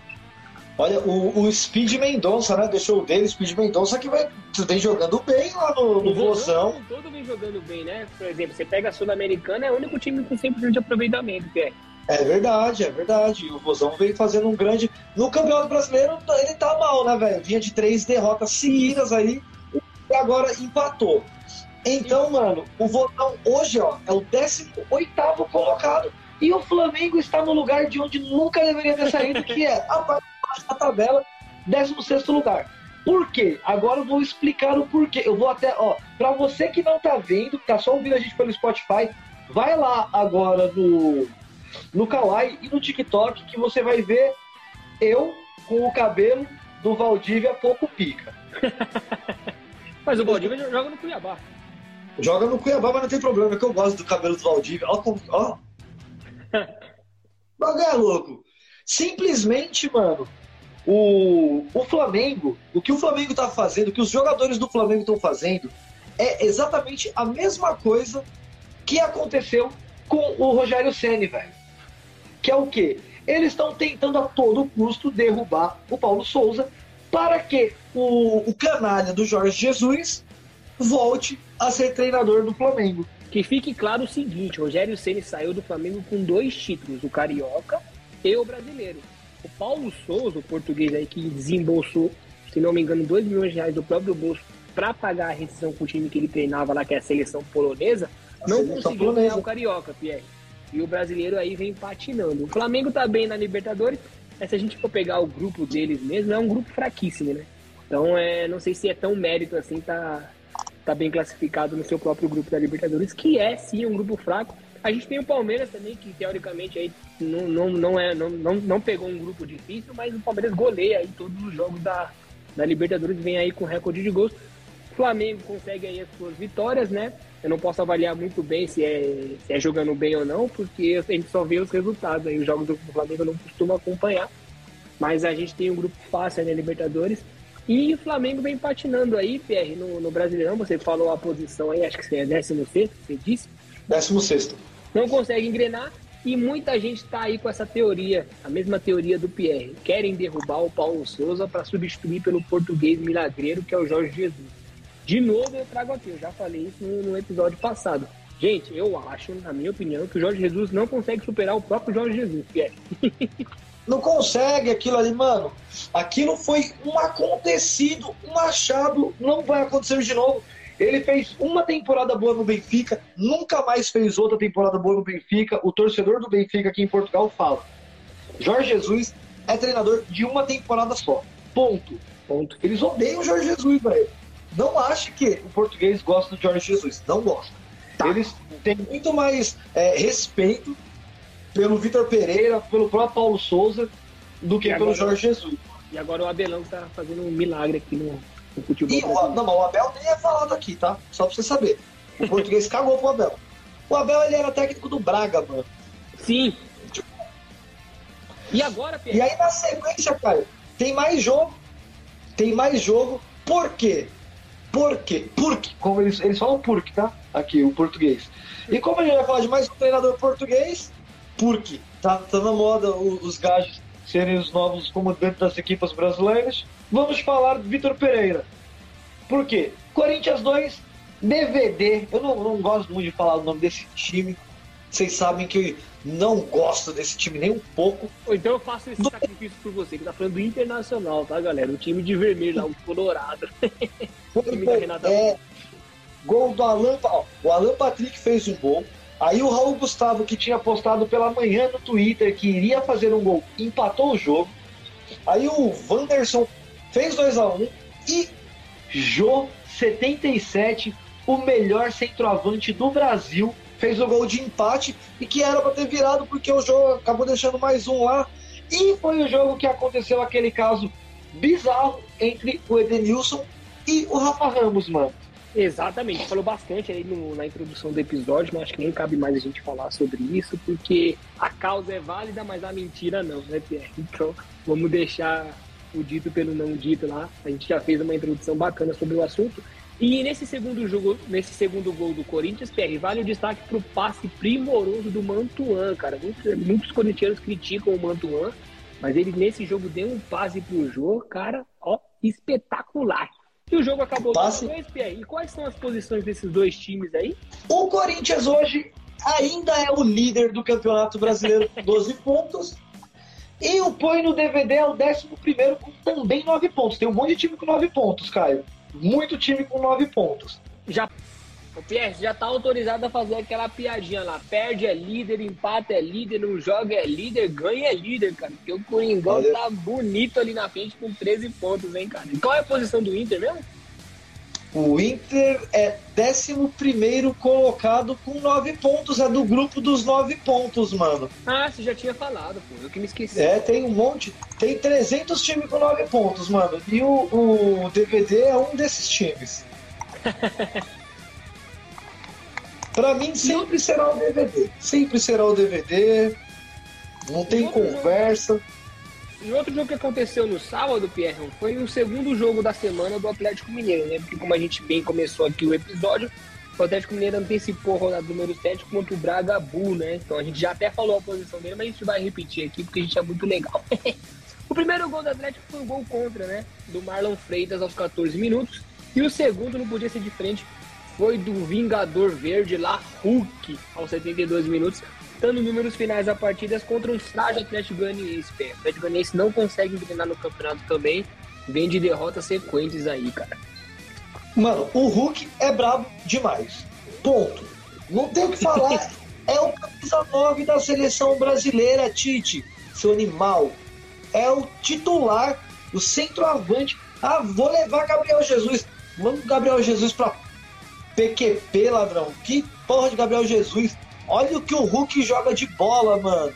Olha, o, o Speed Mendonça, né? Deixou o dele, Speed Mendonça, que vai, vem jogando bem lá no, no Vozão. Todo vem jogando bem, né? Por exemplo, você pega a Sul-Americana, é o único time com 100% de aproveitamento, que é. É verdade, é verdade. O Vozão vem fazendo um grande. No Campeonato Brasileiro, ele tá mal, né, velho? Vinha de três derrotas seguidas aí e agora empatou. Então, mano, o Vozão hoje, ó, é o 18 colocado. E o Flamengo está no lugar de onde nunca deveria ter saído, que é a parte a tabela, 16 lugar. Por quê? Agora eu vou explicar o porquê. Eu vou até, ó, para você que não tá vendo, tá só ouvindo a gente pelo Spotify, vai lá agora no no Kawaii e no TikTok que você vai ver eu com o cabelo do Valdívia pouco pica. [LAUGHS] mas o Valdívia joga no Cuiabá. Joga no Cuiabá, mas não tem problema, é que eu gosto do cabelo do Valdívia. Ó, ó. [LAUGHS] Bagulho é louco. Simplesmente, mano, o, o Flamengo, o que o Flamengo está fazendo, o que os jogadores do Flamengo estão fazendo, é exatamente a mesma coisa que aconteceu com o Rogério Ceni, velho. Que é o quê? Eles estão tentando a todo custo derrubar o Paulo Souza para que o, o canalha do Jorge Jesus volte a ser treinador do Flamengo. Que fique claro o seguinte, Rogério Ceni saiu do Flamengo com dois títulos, o Carioca e o Brasileiro. O Paulo Souza, o português aí que desembolsou, se não me engano, 2 milhões de reais do próprio bolso para pagar a rescisão com o time que ele treinava lá, que é a seleção polonesa, a não seleção conseguiu polonesa. ganhar o Carioca, Pierre. E o brasileiro aí vem patinando. O Flamengo tá bem na Libertadores, mas se a gente for pegar o grupo deles mesmo, é um grupo fraquíssimo, né? Então, é, não sei se é tão mérito assim, tá, tá bem classificado no seu próprio grupo da Libertadores, que é sim um grupo fraco, a gente tem o Palmeiras também, que teoricamente aí não, não, não, é, não, não, não pegou um grupo difícil, mas o Palmeiras goleia aí todos os jogos da, da Libertadores, vem aí com recorde de gols. O Flamengo consegue aí as suas vitórias, né? Eu não posso avaliar muito bem se é, se é jogando bem ou não, porque a gente só vê os resultados aí. Os jogos do Flamengo eu não costumo acompanhar. Mas a gente tem um grupo fácil aí na Libertadores. E o Flamengo vem patinando aí, PR, no, no Brasileirão. Você falou a posição aí, acho que você é 16, você disse? 16 não consegue engrenar e muita gente está aí com essa teoria, a mesma teoria do Pierre. Querem derrubar o Paulo Souza para substituir pelo português milagreiro que é o Jorge Jesus. De novo eu trago aqui, eu já falei isso no, no episódio passado. Gente, eu acho, na minha opinião, que o Jorge Jesus não consegue superar o próprio Jorge Jesus, Pierre. [LAUGHS] não consegue aquilo ali, mano. Aquilo foi um acontecido, um achado, não vai acontecer de novo. Ele fez uma temporada boa no Benfica, nunca mais fez outra temporada boa no Benfica. O torcedor do Benfica aqui em Portugal fala: Jorge Jesus é treinador de uma temporada só. Ponto. Ponto. Eles odeiam o Jorge Jesus, velho. Não acho que o português gosta do Jorge Jesus. Não gosta. Tá. Eles têm muito mais é, respeito pelo Vitor Pereira, pelo próprio Paulo Souza, do que agora, pelo Jorge Jesus. E agora o Abelão tá fazendo um milagre aqui no, o futebol. E o, não, o Abel nem é falado aqui, tá? Só pra você saber. O português cagou pro Abel. O Abel ele era técnico do Braga, mano. Sim. E agora, Pedro? E aí na sequência, Caio, tem mais jogo. Tem mais jogo. Por quê? Por quê? Porque, como eles, eles falam porque, tá? Aqui, o português. E como a gente vai falar de mais um treinador português, porque tá, tá na moda os, os gajos serem os novos comandantes das equipas brasileiras vamos falar do Vitor Pereira. Por quê? Corinthians 2, DVD. Eu não, não gosto muito de falar o nome desse time. Vocês sabem que não gosto desse time nem um pouco. Então eu faço esse sacrifício por você, que tá falando do Internacional, tá, galera? O time de vermelho lá, o Colorado. [LAUGHS] o time da Renata. É, Gol do Alan. Ó, o Alan Patrick fez um gol. Aí o Raul Gustavo, que tinha postado pela manhã no Twitter que iria fazer um gol, empatou o jogo. Aí o Wanderson fez 2 a 1 um, e Jô, 77, o melhor centroavante do Brasil, fez o gol de empate e que era para ter virado porque o jogo acabou deixando mais um lá. E foi o jogo que aconteceu aquele caso bizarro entre o Edenilson e o Rafa Ramos, mano. Exatamente, falou bastante aí no, na introdução do episódio, mas acho que nem cabe mais a gente falar sobre isso, porque a causa é válida, mas a mentira não, né, Pierre? Então, vamos deixar o dito pelo não dito lá. A gente já fez uma introdução bacana sobre o assunto. E nesse segundo jogo, nesse segundo gol do Corinthians, Pierre, vale o destaque para o passe primoroso do Mantuan, cara. Muitos, muitos corintianos criticam o Mantuan, mas ele nesse jogo deu um passe pro Jô, cara, ó, espetacular. E o jogo acabou passe... dois, Pierre. E quais são as posições desses dois times aí? O Corinthians hoje ainda é o líder do Campeonato Brasileiro [LAUGHS] com 12 pontos. E o Põe no DVD é o 11 com também 9 pontos. Tem um monte de time com 9 pontos, Caio. Muito time com 9 pontos. Já. O Pierre já tá autorizado a fazer aquela piadinha lá. Perde é líder, empata é líder, não joga é líder, ganha é líder, cara. Porque o Coringão Olha. tá bonito ali na frente com 13 pontos, hein, cara. E qual é a posição do Inter mesmo? O Inter é 11 colocado com 9 pontos. É do grupo dos 9 pontos, mano. Ah, você já tinha falado, pô. Eu que me esqueci. É, tem um monte. Tem 300 times com 9 pontos, mano. E o, o DVD é um desses times. [LAUGHS] pra mim, sempre será o DVD. Sempre será o DVD. Não tem conversa. Jogo e outro jogo que aconteceu no sábado, Pierre, foi o segundo jogo da semana do Atlético Mineiro, né? Porque como a gente bem começou aqui o episódio, o Atlético Mineiro antecipou a rodada número 7 contra o Braga Bull, né? Então a gente já até falou a posição dele, mas a gente vai repetir aqui porque a gente é muito legal. [LAUGHS] o primeiro gol do Atlético foi um gol contra, né? Do Marlon Freitas aos 14 minutos. E o segundo não podia ser diferente, foi do Vingador Verde lá, Hulk, aos 72 minutos dando números finais da partidas contra um frágil Atlético Goianiense. O Atlético Goianiense não consegue engrenar no campeonato também, vem de derrotas sequentes aí, cara. Mano, o Hulk é brabo demais. Ponto. Não tem o que falar. [LAUGHS] é o camisa 9 da seleção brasileira, Tite, seu animal. É o titular, o centroavante. Ah, vou levar Gabriel Jesus. Vamos Gabriel Jesus pra PQP, ladrão. Que porra de Gabriel Jesus? Olha o que o Hulk joga de bola, mano.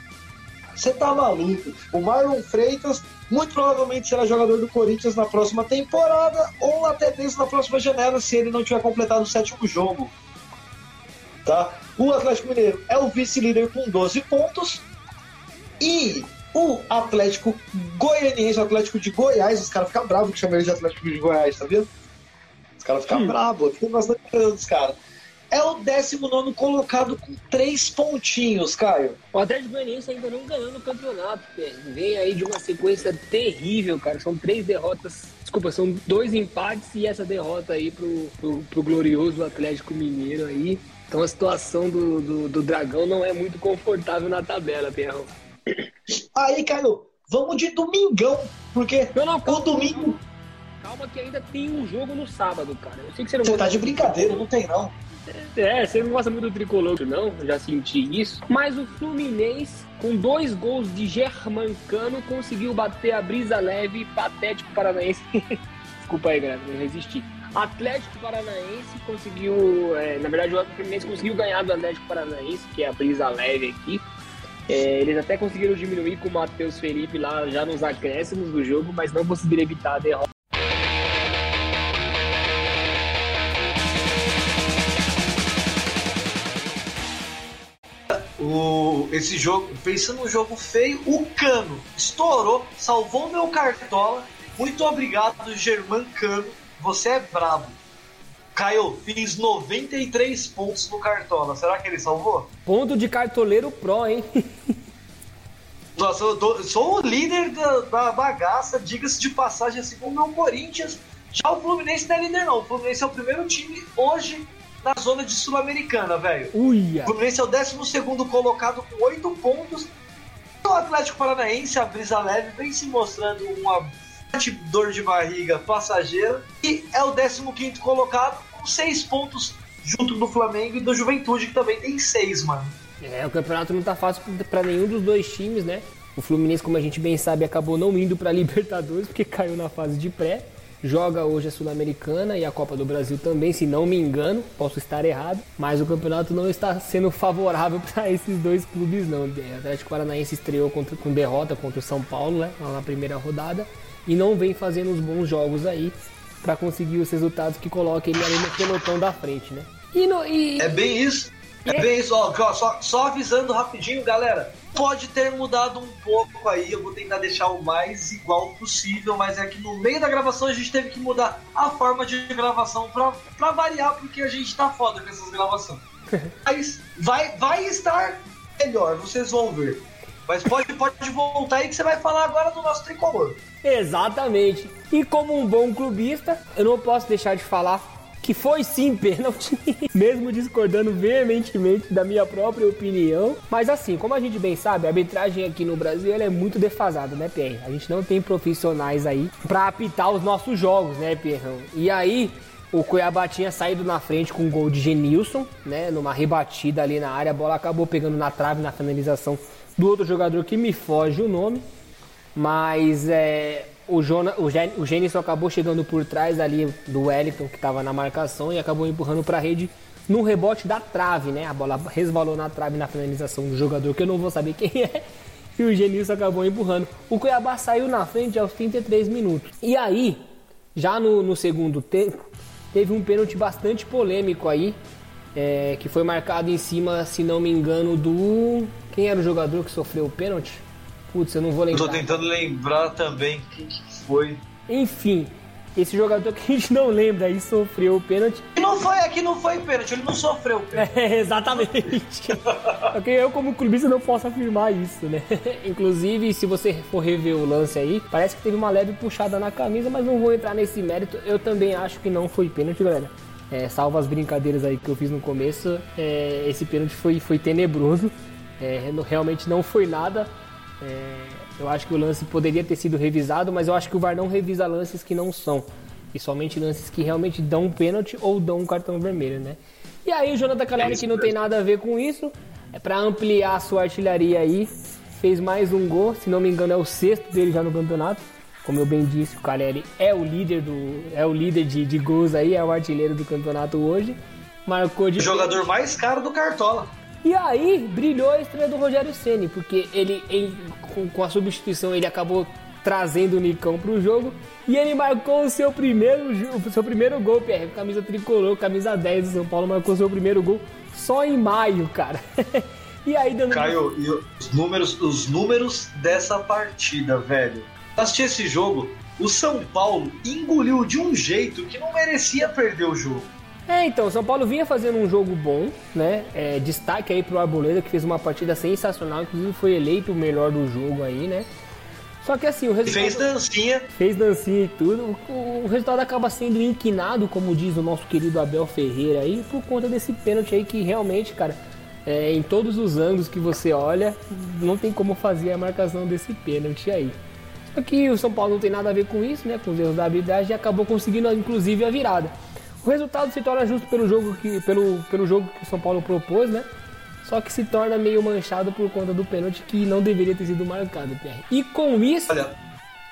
Você tá maluco. O Marlon Freitas muito provavelmente será jogador do Corinthians na próxima temporada ou até mesmo na próxima janela, se ele não tiver completado o sétimo jogo. Tá? O Atlético Mineiro é o vice-líder com 12 pontos. E o Atlético Goianiense, o Atlético de Goiás, os caras ficam bravos que chamam ele de Atlético de Goiás, tá vendo? Os caras ficam hum. bravos, fica bastante dos caras é o 19 colocado com três pontinhos, Caio. O Atlético Goianiense ainda não ganhou no campeonato, Vem aí de uma sequência terrível, cara. São três derrotas, desculpa, são dois empates e essa derrota aí pro, pro, pro glorioso Atlético Mineiro aí. Então a situação do, do, do, Dragão não é muito confortável na tabela, Pierrão. Aí, Caio, vamos de domingão, porque não, não, o domingo... Calma que ainda tem um jogo no sábado, cara. Eu sei que você não Você tá de brincadeira, não tem não. É, você não gosta muito do tricolor, não, já senti isso. Mas o Fluminense, com dois gols de Germancano, conseguiu bater a brisa leve patético paranaense. [LAUGHS] Desculpa aí, galera, não resisti. Atlético Paranaense conseguiu, é, na verdade o Fluminense conseguiu ganhar do Atlético Paranaense, que é a brisa leve aqui. É, eles até conseguiram diminuir com o Matheus Felipe lá já nos acréscimos do jogo, mas não conseguiram evitar a derrota. O, esse jogo, pensando no jogo feio, o Cano estourou, salvou meu cartola. Muito obrigado, Germán Cano. Você é brabo. Caio, fiz 93 pontos no Cartola. Será que ele salvou? Ponto de cartoleiro pro, hein? [LAUGHS] Nossa, eu tô, sou o líder da, da bagaça, diga-se de passagem, assim como o Corinthians. Já o Fluminense não é líder, não. O Fluminense é o primeiro time hoje na zona de Sul-Americana, velho. O Fluminense é o 12 colocado com 8 pontos. O Atlético Paranaense, a brisa leve, vem se mostrando uma dor de barriga passageira. E é o 15 colocado com seis pontos junto do Flamengo e do Juventude, que também tem seis, mano. É, o campeonato não tá fácil para nenhum dos dois times, né? O Fluminense, como a gente bem sabe, acabou não indo para [LAUGHS] Libertadores porque caiu na fase de pré. Joga hoje a Sul-Americana e a Copa do Brasil também, se não me engano, posso estar errado, mas o campeonato não está sendo favorável [LAUGHS] para esses dois clubes não. O Atlético Paranaense estreou contra, com derrota contra o São Paulo, né, na primeira rodada, e não vem fazendo os bons jogos aí para conseguir os resultados que coloquem ele ali no pelotão da frente, né? E no, e... É bem isso. É bem isso, ó, só, só avisando rapidinho, galera. Pode ter mudado um pouco aí, eu vou tentar deixar o mais igual possível, mas é que no meio da gravação a gente teve que mudar a forma de gravação pra, pra variar, porque a gente tá foda com essas gravações. [LAUGHS] Mas vai, vai estar melhor, vocês vão ver. Mas pode, pode voltar aí que você vai falar agora do nosso tricolor. Exatamente. E como um bom clubista, eu não posso deixar de falar que foi sim pênalti, [LAUGHS] mesmo discordando veementemente da minha própria opinião. Mas assim, como a gente bem sabe, a arbitragem aqui no Brasil é muito defasada, né, Pierre? A gente não tem profissionais aí para apitar os nossos jogos, né, Pierrão? E aí, o Cuiabá tinha saído na frente com um gol de Genilson, né? Numa rebatida ali na área, a bola acabou pegando na trave na finalização do outro jogador que me foge o nome. Mas é, o, Jona, o, Gen, o Genison acabou chegando por trás ali do Wellington, que estava na marcação, e acabou empurrando para a rede no rebote da trave, né? A bola resvalou na trave na finalização do jogador, que eu não vou saber quem é. E o Genilson acabou empurrando. O Cuiabá saiu na frente aos 33 minutos. E aí, já no, no segundo tempo, teve um pênalti bastante polêmico aí, é, que foi marcado em cima, se não me engano, do. Quem era o jogador que sofreu o pênalti? Putz, eu não vou lembrar. Eu tô tentando lembrar também quem que foi. Enfim, esse jogador que a gente não lembra aí sofreu o pênalti. Não foi aqui, não foi pênalti, ele não sofreu o [LAUGHS] pênalti. É, exatamente. [LAUGHS] Porque eu, como clubista, não posso afirmar isso, né? [LAUGHS] Inclusive, se você for rever o lance aí, parece que teve uma leve puxada na camisa, mas não vou entrar nesse mérito. Eu também acho que não foi pênalti, galera. É, salvo as brincadeiras aí que eu fiz no começo, é, esse pênalti foi, foi tenebroso. É, realmente não foi nada. É, eu acho que o lance poderia ter sido revisado, mas eu acho que o VAR não revisa lances que não são. E somente lances que realmente dão um pênalti ou dão um cartão vermelho, né? E aí o Jonathan Caleri, que não tem nada a ver com isso, é para ampliar a sua artilharia aí, fez mais um gol, se não me engano é o sexto dele já no campeonato. Como eu bem disse, o Caleri é o líder do é o líder de, de gols aí, é o artilheiro do campeonato hoje. Marcou de o jogador mais caro do Cartola. E aí brilhou a estreia do Rogério Ceni, porque ele, com, com, a substituição ele acabou trazendo o Nicão para o jogo e ele marcou o seu primeiro, o seu primeiro gol, PR, camisa tricolor, camisa 10 do São Paulo, marcou seu primeiro gol só em maio, cara. [LAUGHS] e aí dando Caio, e os números, os números dessa partida, velho. Assisti esse jogo, o São Paulo engoliu de um jeito que não merecia perder o jogo. É, então, o São Paulo vinha fazendo um jogo bom, né? É, destaque aí pro Arboleda, que fez uma partida sensacional, inclusive foi eleito o melhor do jogo aí, né? Só que assim, o resultado. Fez dancinha. Fez dancinha e tudo. O, o, resultado acaba sendo inquinado, como diz o nosso querido Abel Ferreira aí, por conta desse pênalti aí que realmente, cara, é, em todos os ângulos que você olha, não tem como fazer a marcação desse pênalti aí. Só que o São Paulo não tem nada a ver com isso, né? Com os erros da habilidade e acabou conseguindo, inclusive, a virada. O resultado se torna justo pelo jogo que, pelo, pelo jogo que o São Paulo propôs, né? Só que se torna meio manchado por conta do pênalti que não deveria ter sido marcado, Pierre. E com isso, Olha,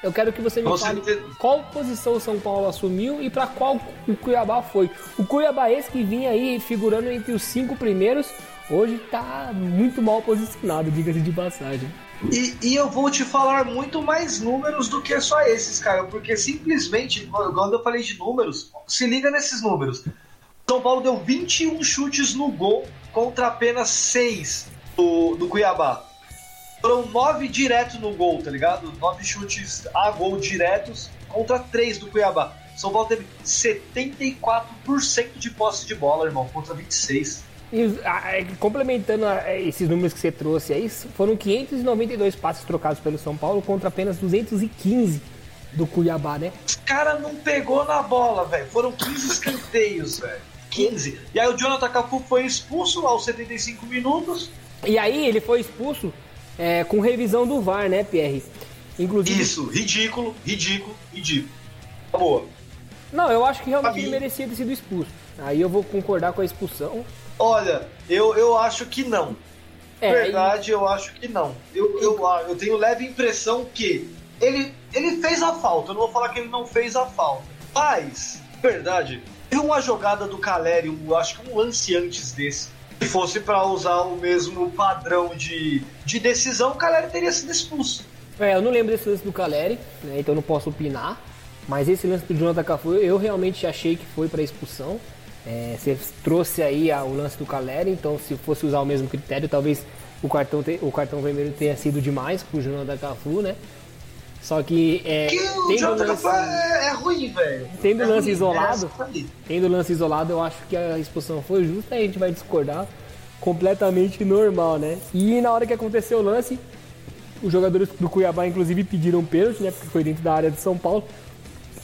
eu quero que você me você fale qual posição o São Paulo assumiu e para qual o Cuiabá foi. O Cuiabá esse que vinha aí figurando entre os cinco primeiros, hoje tá muito mal posicionado, diga-se de passagem. E, e, eu vou te falar muito mais números do que só esses, cara, porque simplesmente, quando eu falei de números, se liga nesses números. São Paulo deu 21 chutes no gol contra apenas 6 do, do Cuiabá. Foram 9 diretos no gol, tá ligado? 9 chutes a gol diretos contra 3 do Cuiabá. São Paulo teve 74% de posse de bola, irmão, contra 26. E, a, complementando a, esses números que você trouxe aí, foram 592 passes trocados pelo São Paulo contra apenas 215 do Cuiabá, né? Os cara não pegou na bola, velho. Foram 15 escanteios, velho. 15. E aí o Jonathan Cafu foi expulso aos 75 minutos. E aí ele foi expulso é, com revisão do VAR, né, Pierre? Inclusive... Isso, ridículo, ridículo, ridículo. Boa. Não, eu acho que realmente ele merecia ter sido expulso. Aí eu vou concordar com a expulsão. Olha, eu, eu acho que não. É, Verdade, eu acho que não. Eu, eu, eu tenho leve impressão que ele, ele fez a falta. Eu não vou falar que ele não fez a falta. Mas, verdade, tem uma jogada do Caleri, eu acho que um lance antes desse. Se fosse para usar o mesmo padrão de, de decisão, o Caleri teria sido expulso. É, eu não lembro desse lance do Caleri, né, então não posso opinar. Mas esse lance do Jonathan Cafu, eu realmente achei que foi para expulsão. É, você trouxe aí a, o lance do Caleri, então se fosse usar o mesmo critério, talvez o cartão, te, o cartão vermelho tenha sido demais pro Jonathan Cafu, né? Só que é, Que o tendo lance, é, é ruim, velho. tendo é lance ruim, isolado, é essa aí. tendo lance isolado, eu acho que a expulsão foi justa, a gente vai discordar completamente normal, né? E na hora que aconteceu o lance, os jogadores do Cuiabá inclusive pediram pênalti, né? Porque foi dentro da área de São Paulo.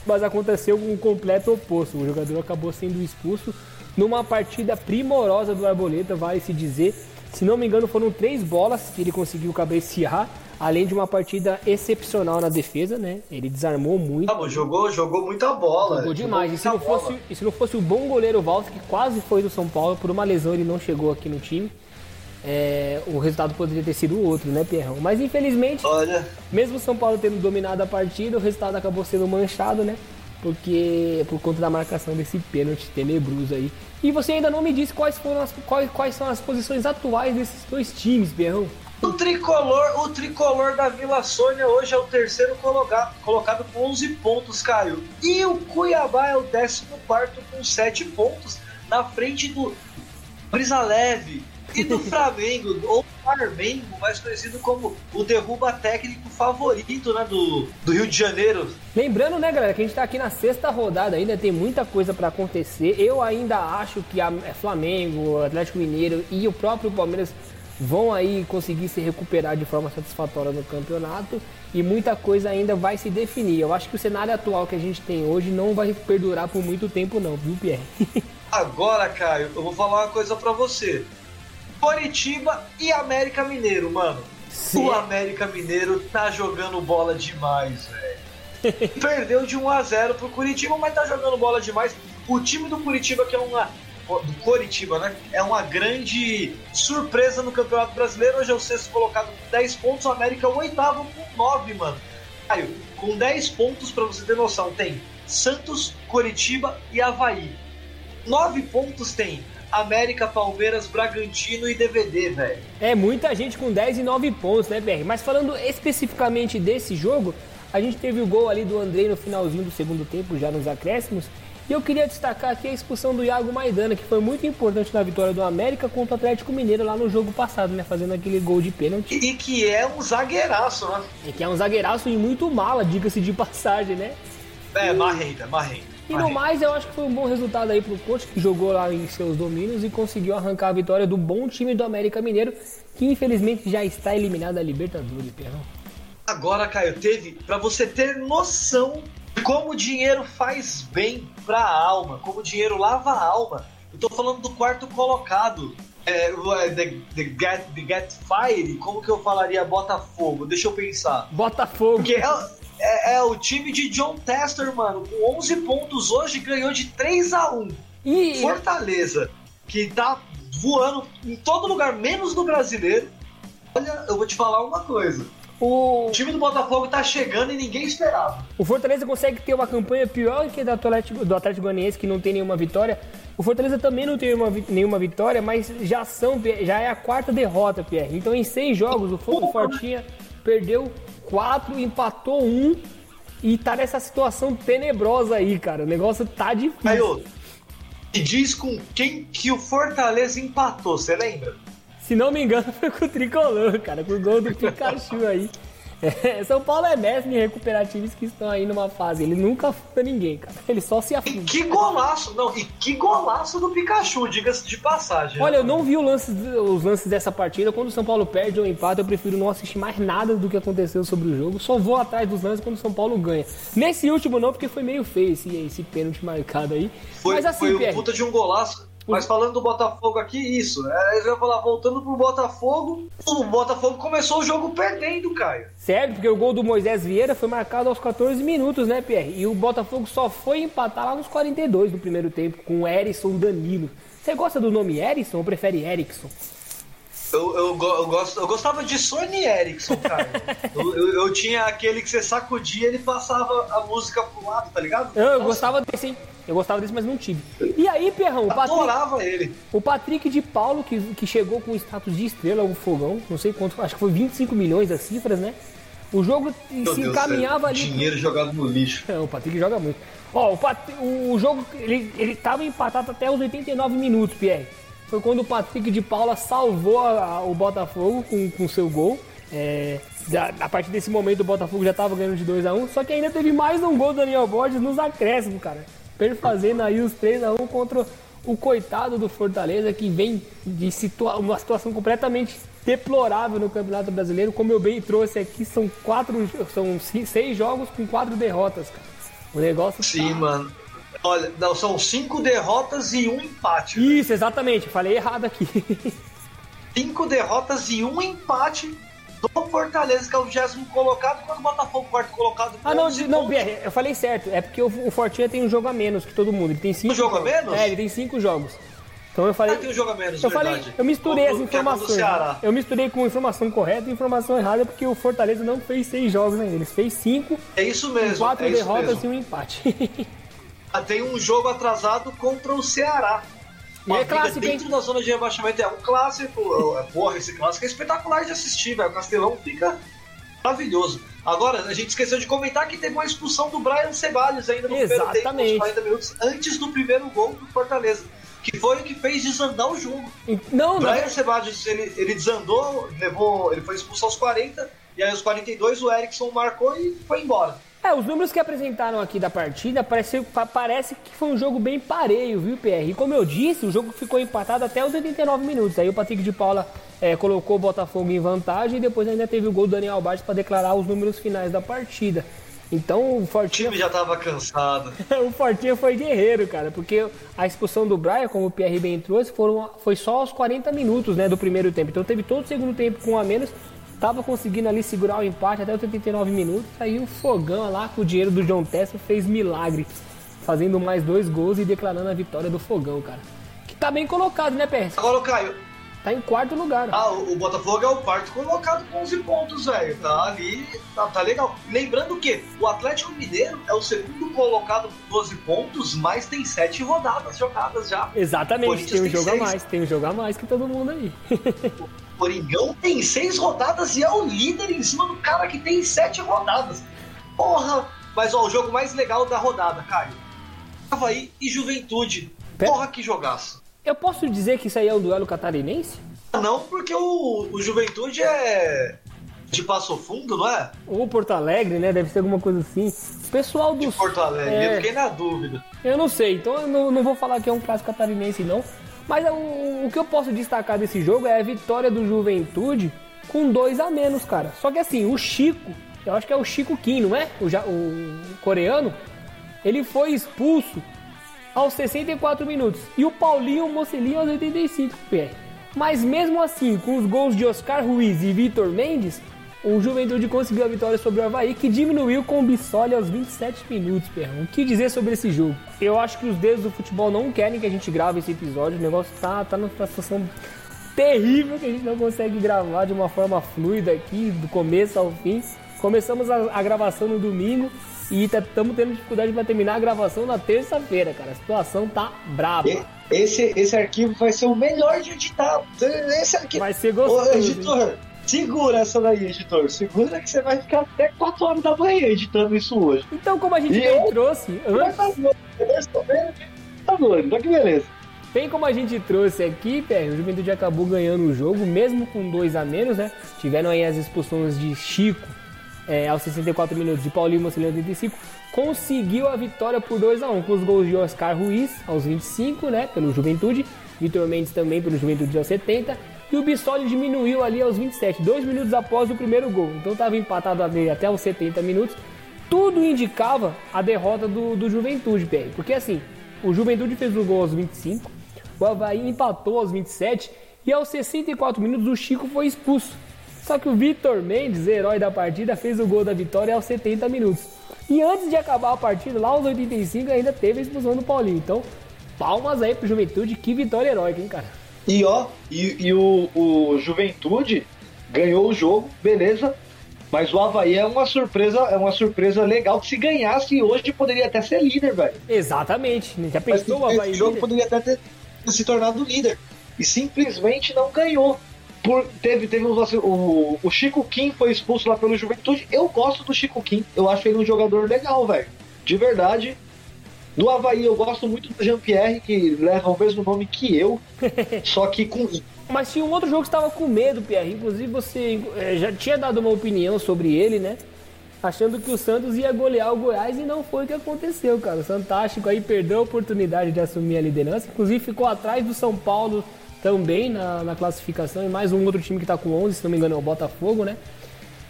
Mas aconteceu um completo oposto. O jogador acabou sendo expulso numa partida primorosa do Arboleta, vale se dizer. Se não me engano, foram três bolas que ele conseguiu cabecear, além de uma partida excepcional na defesa, né? Ele desarmou muito. Ah, jogou, jogou muita bola. Jogou demais. E se, não bola. fosse, e se não fosse o bom goleiro Walter, que quase foi do São Paulo, por uma lesão ele não chegou aqui no time, é, o resultado poderia ter sido outro, né, Pierrão? Mas infelizmente, Olha, mesmo o São Paulo tendo dominado a partida, o resultado acabou sendo manchado, né? Porque por conta da marcação desse pênalti tenebroso aí. E você ainda não me disse quais, foram as, quais, quais são as posições atuais desses dois times, Pierrão. o tricolor, o tricolor da Vila Sônia hoje é o terceiro colocado, colocado com 11 pontos, Caio. E o Cuiabá é o 14 com 7 pontos, na frente do Brisa Leve e do Flamengo, ou Flamengo, mais conhecido como o derruba técnico favorito né, do, do Rio de Janeiro. Lembrando, né, galera, que a gente tá aqui na sexta rodada ainda, tem muita coisa pra acontecer. Eu ainda acho que a é, Flamengo, Atlético Mineiro e o próprio Palmeiras vão aí conseguir se recuperar de forma satisfatória no campeonato e muita coisa ainda vai se definir. Eu acho que o cenário atual que a gente tem hoje não vai perdurar por muito tempo não, viu, Pierre? [LAUGHS] Agora, Caio, eu vou falar uma coisa pra você. Coritiba e América Mineiro, mano. Sim. O América Mineiro tá jogando bola demais, velho. [LAUGHS] Perdeu de 1 a 0 pro Curitiba, mas tá jogando bola demais. O time do Curitiba, que é uma. Do Coritiba, né? É uma grande surpresa no Campeonato Brasileiro. Hoje é o sexto colocado com 10 pontos. O América é o oitavo com 9, mano. Caio, com 10 pontos, pra você ter noção, tem Santos, Coritiba e Havaí. 9 pontos tem América, Palmeiras, Bragantino e DVD, velho. É muita gente com 10 e 9 pontos, né, BR? Mas falando especificamente desse jogo, a gente teve o gol ali do Andrei no finalzinho do segundo tempo, já nos acréscimos. E eu queria destacar aqui a expulsão do Iago Maidana, que foi muito importante na vitória do América contra o Atlético Mineiro lá no jogo passado, né? Fazendo aquele gol de pênalti. E que é um zagueiraço, né? E que é um zagueiraço e muito mala, diga-se de passagem, né? É, marrenta, marrenta. E no mais, eu acho que foi um bom resultado aí pro coach, que jogou lá em seus domínios e conseguiu arrancar a vitória do bom time do América Mineiro, que infelizmente já está eliminado da Libertadores, Pierrão. Agora, Caio, teve pra você ter noção de como o dinheiro faz bem pra alma, como o dinheiro lava a alma. Eu tô falando do quarto colocado. É, é, the, the, get, the Get Fire, como que eu falaria Botafogo? Deixa eu pensar. Botafogo. Porque é, é- é o time de John Tester, mano, com 11 pontos hoje, ganhou de 3 a 1 E Fortaleza, que tá voando em todo lugar, menos no brasileiro. Olha, eu vou te falar uma coisa. o, O time do Botafogo tá chegando e ninguém esperava. o Fortaleza consegue ter uma campanha pior que a do Atlético, do Atlético Goianiense, que não tem nenhuma vitória. O Fortaleza também não tem uma, nenhuma vitória, mas já, são, já é a quarta derrota, Pierre. Então, em seis jogos, o Fogo Fortinha perdeu quatro, empatou um e tá nessa situação tenebrosa aí, cara. O negócio tá difícil. Aí, ô, e diz com quem que o Fortaleza empatou, você lembra? Se não me engano, [LAUGHS] foi com o Tricolor, cara, com o gol do Pikachu aí. [LAUGHS] É, [LAUGHS] São Paulo é mestre em recuperar times que estão aí numa fase. Ele nunca afunda ninguém, cara. Ele só se E afunda. que golaço, não, e que golaço do Pikachu, diga-se de passagem. Olha, eu né? não vi lance- os lances dessa partida. Quando o São Paulo perde ou empata, eu prefiro não assistir mais nada do que aconteceu sobre o jogo. Só vou atrás dos lances quando o São Paulo ganha. Nesse último não, porque foi meio feio esse, esse pênalti marcado aí. Foi, Mas assim, foi um puta de um golaço. Mas falando do Botafogo aqui, isso. É, eu ia falar, voltando pro Botafogo, o Botafogo começou o jogo perdendo, Caio. Sério, porque o gol do Moisés Vieira foi marcado aos 14 minutos, né, Pierre? E o Botafogo só foi empatar lá nos 42 do primeiro tempo, com o Erisson Danilo. Você gosta do nome Erisson ou prefere Erickson? Eu, eu, eu, gosto, eu gostava de Sony Erickson, cara. [LAUGHS] eu, eu, eu, tinha aquele que você sacudia e ele passava a música pro lado, tá ligado? Eu, eu gostava desse, hein? Eu gostava desse, mas não tive. E aí, Perrão, o Patrick. Adorava ele. O Patrick de Paulo, que, que chegou com o status de estrela ao fogão, não sei quanto, acho que foi 25 milhões as cifras, né? O jogo Meu se Deus encaminhava ali. Dinheiro jogado no lixo. É, o Patrick joga muito. Ó, o, Pat... o jogo, ele, ele tava empatado até os 89 minutos, Pierre foi quando o Patrick de Paula salvou a, a, o Botafogo com, com seu gol. É, a, a partir desse momento o Botafogo já estava ganhando de 2 a 1 só que ainda teve mais um gol do Daniel Borges nos acréscimos, cara. Perfazendo aí os 3 a 1 contra o coitado do Fortaleza que vem de situa uma situação completamente deplorável no Campeonato Brasileiro. Como eu bem trouxe aqui, são quatro, são seis jogos com quatro derrotas, cara. O negócio Sim, tá... mano. Olha, não, são cinco derrotas e um empate. Isso, exatamente. Falei errado aqui. [LAUGHS] cinco derrotas e um empate do Fortaleza, que é o vigésimo colocado, quando o Botafogo quarto colocado. Ah, não, não, BR, eu falei certo. É porque o, o Fortinha tem um jogo a menos que todo mundo. Ele tem cinco. Um jogo a menos? É, ele tem cinco jogos. Então eu falei. Ah, tem um jogo a menos, eu verdade. falei, eu misturei as informações. Eu misturei com informação correta e informação errada, porque o Fortaleza não fez seis jogos ainda. Ele fez cinco. É isso mesmo. Quatro é derrotas mesmo. e um empate. [LAUGHS] tem um jogo atrasado contra o Ceará. Uma é clássico, dentro hein? da zona de rebaixamento é um clássico. É, porra, esse clássico é espetacular de assistir, velho. O Castelão fica maravilhoso. Agora, a gente esqueceu de comentar que teve uma expulsão do Brian Ceballos ainda no Exatamente. primeiro tempo, 40 minutos antes do primeiro gol do Fortaleza. Que foi o que fez desandar o jogo. Não, não. Brian Ceballos, ele, ele desandou, levou, ele foi expulso aos 40, e aí aos 42 o Erickson marcou e foi embora. É, os números que apresentaram aqui da partida parece, parece que foi um jogo bem pareio, viu, PR? E como eu disse, o jogo ficou empatado até os 89 minutos. Aí o Patrick de Paula é, colocou o Botafogo em vantagem e depois ainda teve o gol do Daniel Barros para declarar os números finais da partida. Então o Fortinha. O time já tava cansado. [LAUGHS] o Fortinha foi guerreiro, cara, porque a expulsão do Brian, como o PR bem trouxe, foram, foi só aos 40 minutos né, do primeiro tempo. Então teve todo o segundo tempo com um a menos Tava conseguindo ali segurar o empate até os 89 minutos. Aí o Fogão lá com o dinheiro do John Tessa fez milagre. Fazendo mais dois gols e declarando a vitória do Fogão, cara. Que tá bem colocado, né, Pérez? Agora, Caio. Tá em quarto lugar. Ah, o Botafogo é o quarto colocado com 11 pontos, velho. Tá ali, tá, tá, legal. Lembrando que o Atlético Mineiro é o segundo colocado com 12 pontos, mas tem 7 rodadas jogadas já. Exatamente, tem um jogo seis. a mais. Tem um jogo a mais que todo mundo aí. [LAUGHS] Coringão tem seis rodadas e é o líder em cima do cara que tem sete rodadas. Porra! Mas ó, o jogo mais legal da rodada, Caio. Havaí e Juventude. Porra, que jogaço. Eu posso dizer que isso aí é o duelo catarinense? Não, porque o, o Juventude é de Passo Fundo, não é? Ou Porto Alegre, né? Deve ser alguma coisa assim. Pessoal do. De Porto Alegre, é... eu fiquei na dúvida. Eu não sei, então eu não, não vou falar que é um clássico catarinense, não. Mas o, o que eu posso destacar desse jogo é a vitória do Juventude com dois a menos, cara. Só que assim, o Chico, eu acho que é o Chico Kim, não é? O, o coreano, ele foi expulso aos 64 minutos. E o Paulinho Mocelinho aos 85 PR. Mas mesmo assim, com os gols de Oscar Ruiz e Vitor Mendes, o Juventude conseguiu a vitória sobre o Havaí, que diminuiu com o Bissoli aos 27 minutos, Perrão. O que dizer sobre esse jogo? Eu acho que os dedos do futebol não querem que a gente grave esse episódio. O negócio tá, tá numa situação terrível que a gente não consegue gravar de uma forma fluida aqui, do começo ao fim. Começamos a, a gravação no domingo e estamos tá, tendo dificuldade para terminar a gravação na terça-feira, cara. A situação tá braba. Esse, esse arquivo vai ser o melhor de editar. Esse arquivo... Vai ser gostoso. Ô, editor, Segura essa daí, editor. Segura que você vai ficar até 4 horas da manhã editando isso hoje. Então, como a gente bem trouxe antes. Tá doido, tá que beleza. Bem como a gente trouxe aqui, Pé, o Juventude acabou ganhando o jogo, mesmo com dois a menos, né? Tiveram aí as expulsões de Chico é, aos 64 minutos, de Paulinho Mocelino aos 85. Conseguiu a vitória por 2 a 1 com os gols de Oscar Ruiz aos 25, né? Pelo Juventude. Vitor Mendes também pelo Juventude aos 70 e o Bissoli diminuiu ali aos 27, dois minutos após o primeiro gol. Então estava empatado ali até os 70 minutos. Tudo indicava a derrota do, do Juventude, PR. Porque assim, o Juventude fez o gol aos 25, O Havaí empatou aos 27 e aos 64 minutos o Chico foi expulso. Só que o Vitor Mendes, herói da partida, fez o gol da vitória aos 70 minutos. E antes de acabar a partida, lá aos 85, ainda teve a expulsão do Paulinho. Então, palmas aí pro Juventude, que vitória heróica, hein, cara? E ó, e, e o, o Juventude ganhou o jogo, beleza. Mas o Havaí é uma surpresa, é uma surpresa legal que se ganhasse hoje poderia até ser líder, velho. Exatamente. Já Mas pensou o Havaí esse jogo líder? poderia até ter, se tornado líder. E simplesmente não ganhou. Por, teve teve um o, o Chico Kim foi expulso lá pelo Juventude. Eu gosto do Chico Kim. Eu acho ele um jogador legal, velho. De verdade. No Havaí eu gosto muito do Jean-Pierre, que leva o mesmo nome que eu. [LAUGHS] só que com Mas tinha um outro jogo que estava com medo, Pierre. Inclusive você eh, já tinha dado uma opinião sobre ele, né? Achando que o Santos ia golear o Goiás e não foi o que aconteceu, cara. O Fantástico aí perdeu a oportunidade de assumir a liderança. Inclusive ficou atrás do São Paulo também na, na classificação. E mais um outro time que tá com 11, se não me engano é o Botafogo, né?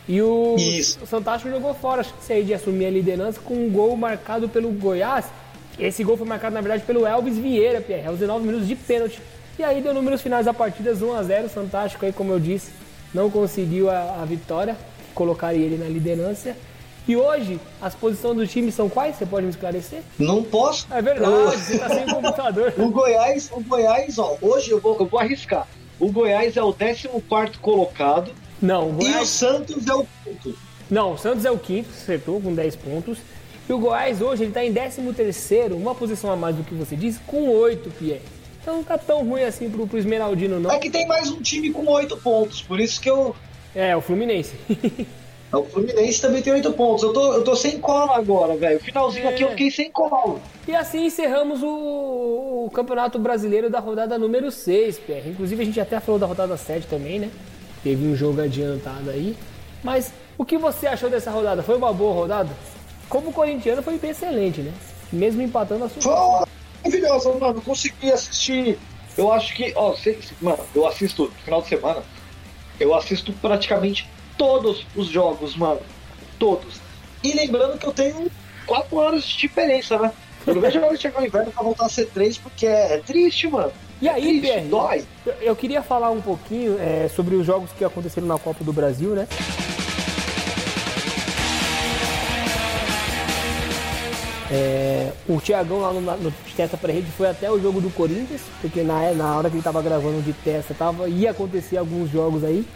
E o, Isso. o Fantástico jogou fora, acho que aí de assumir a liderança com um gol marcado pelo Goiás. Esse gol foi marcado, na verdade, pelo Elvis Vieira, Pierre, aos 19 minutos de pênalti. E aí deu números finais da partida 1x0. Fantástico aí, como eu disse, não conseguiu a, a vitória, colocaria ele na liderança. E hoje, as posições do time são quais? Você pode me esclarecer? não posso. É verdade, você tá sem [LAUGHS] computador. O Goiás, o Goiás, ó, hoje eu vou, eu vou arriscar. O Goiás é o 14 colocado Não, o e o Goiás. Santos é o quinto. Não, o Santos é o quinto, acertou com 10 pontos. E o Goiás hoje ele tá em 13º, uma posição a mais do que você disse, com 8, Pierre. Então não tá tão ruim assim pro, pro Esmeraldino, não. É que tem mais um time com oito pontos, por isso que eu. É, o Fluminense. [LAUGHS] O Fluminense também tem oito pontos. Eu tô, eu tô sem cola agora, velho. Finalzinho aqui eu fiquei sem cola. E assim encerramos o, o Campeonato Brasileiro da rodada número 6, Pierre. Inclusive a gente até falou da rodada 7 também, né? Teve um jogo adiantado aí. Mas o que você achou dessa rodada? Foi uma boa rodada? Como corintiano foi excelente, né? Mesmo empatando a sua. Foi maravilhosa, mano. Eu consegui assistir. Eu acho que, ó, sei, mano, eu assisto no final de semana. Eu assisto praticamente todos os jogos, mano. Todos. E lembrando que eu tenho quatro horas de diferença, né? Eu não vejo a hora de chegar o inverno pra voltar a ser três, porque é, é triste, mano. E aí, triste, Pierre? dói. Eu- Eu queria falar um pouquinho é, sobre os jogos que aconteceram na Copa do Brasil, né? É, o Thiagão lá no, no testa para rede foi até o jogo do Corinthians, porque na, na hora que ele estava gravando de testa tava, ia acontecer alguns jogos aí.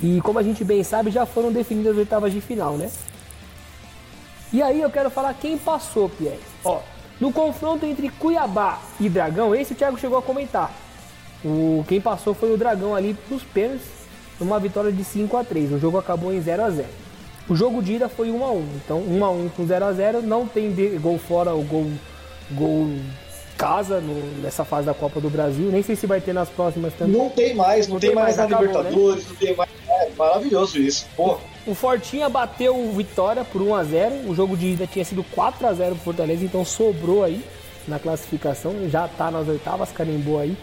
E como a gente bem sabe, já foram definidas as oitavas de final, né? E aí eu quero falar quem passou, Pierre. Ó, no confronto entre Cuiabá e Dragão, esse o Thiago chegou a comentar. O, quem passou foi o Dragão ali nos pênaltis, numa vitória de 5 a 3 O jogo acabou em 0 a 0 O jogo de ida foi 1 a 1 Então 1 a 1 com 0 a 0 Não tem gol fora ou gol, gol casa no- nessa fase da Copa do Brasil. Nem sei se vai ter nas próximas também. Não tem mais, não, tem, mais, na acabou, Libertadores, não tem mais. É maravilhoso isso, porra. O Fortinha bateu o Vitória por 1 a 0 O jogo de ida tinha sido 4 a 0 pro Fortaleza, então sobrou aí na classificação. Já tá nas oitavas, carimbou aí.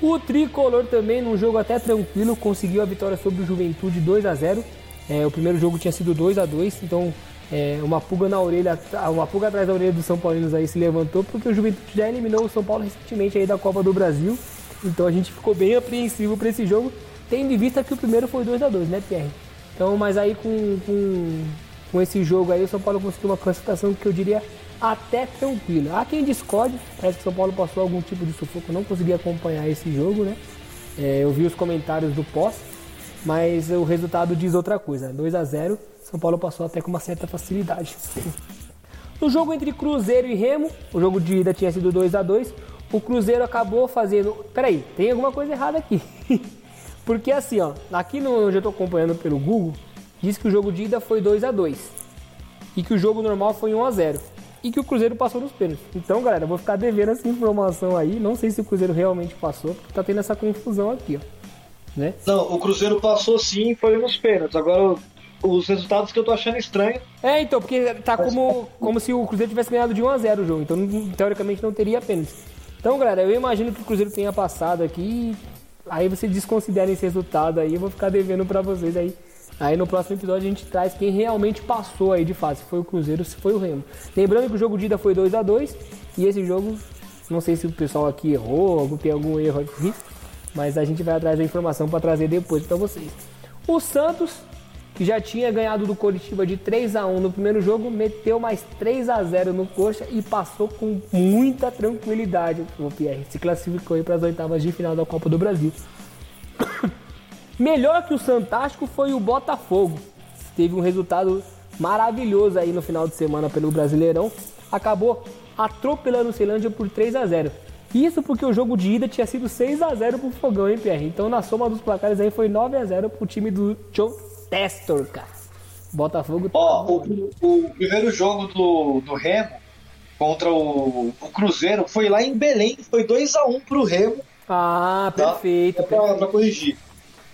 O Tricolor também, num jogo até tranquilo, conseguiu a vitória sobre o Juventude 2 a 0 É, O primeiro jogo tinha sido 2 a 2 então é, uma pulga na orelha, uma pulga atrás da orelha dos São Paulinos aí se levantou, porque o Juventude já eliminou o São Paulo recentemente aí da Copa do Brasil. Então a gente ficou bem apreensivo para esse jogo, tendo em vista que o primeiro foi 2 a 2 né, Pierre? Então, mas aí com, com, com esse jogo aí, o São Paulo conseguiu uma classificação que eu diria até tranquila. Há quem discorde, parece que o São Paulo passou algum tipo de sufoco, não consegui acompanhar esse jogo, né? É, eu vi os comentários do pós, mas o resultado diz outra coisa. 2 a 0 São Paulo passou até com uma certa facilidade. No jogo entre Cruzeiro e Remo, o jogo de ida tinha sido 2 a 2 o Cruzeiro acabou fazendo. Peraí, tem alguma coisa errada aqui. [LAUGHS] Porque assim, ó, aqui no onde eu tô acompanhando pelo Google, diz que o jogo de ida foi 2 a 2 e que o jogo normal foi 1 a 0 e que o Cruzeiro passou nos pênaltis. Então, galera, eu vou ficar devendo essa informação aí. Não sei se o Cruzeiro realmente passou, porque tá tendo essa confusão aqui, ó. Né? Não, o Cruzeiro passou sim, foi nos pênaltis. Agora, os resultados que eu tô achando estranho. É, então, porque tá como, como se o Cruzeiro tivesse ganhado de 1 a 0 o jogo. Então, teoricamente, não teria pênalti. Então, galera, eu imagino que o Cruzeiro tenha passado aqui. Aí vocês desconsiderem esse resultado aí. Eu vou ficar devendo pra vocês aí. Aí no próximo episódio a gente traz quem realmente passou aí de fase. Se foi o Cruzeiro, se foi o Remo. Lembrando que o jogo de ida foi 2 a 2 E esse jogo Não sei se o pessoal aqui errou, ou tem algum erro aqui, mas a gente vai atrás da informação para trazer depois para vocês. O Santos, que já tinha ganhado do Coritiba de 3 a 1 no primeiro jogo, meteu mais 3 a 0 no Coxa e passou com muita tranquilidade o Pierre. Se classificou para as oitavas de final da Copa do Brasil. [COUGHS] Melhor que o Santástico foi o Botafogo. Teve um resultado maravilhoso aí no final de semana pelo Brasileirão. Acabou atropelando o Ceilândia por 3 a 0 Isso porque o jogo de ida tinha sido 6 a 0 pro Fogão, hein, Pierre? Então na soma dos placares aí foi 9 a 0 pro time do John Testor, cara. Botafogo. Ó, o, o, primeiro jogo do, do Remo contra o, o, Cruzeiro foi lá em Belém, foi 2 a 1 pro Remo. Ah, perfeito. Tá? Pra, pra, corrigir.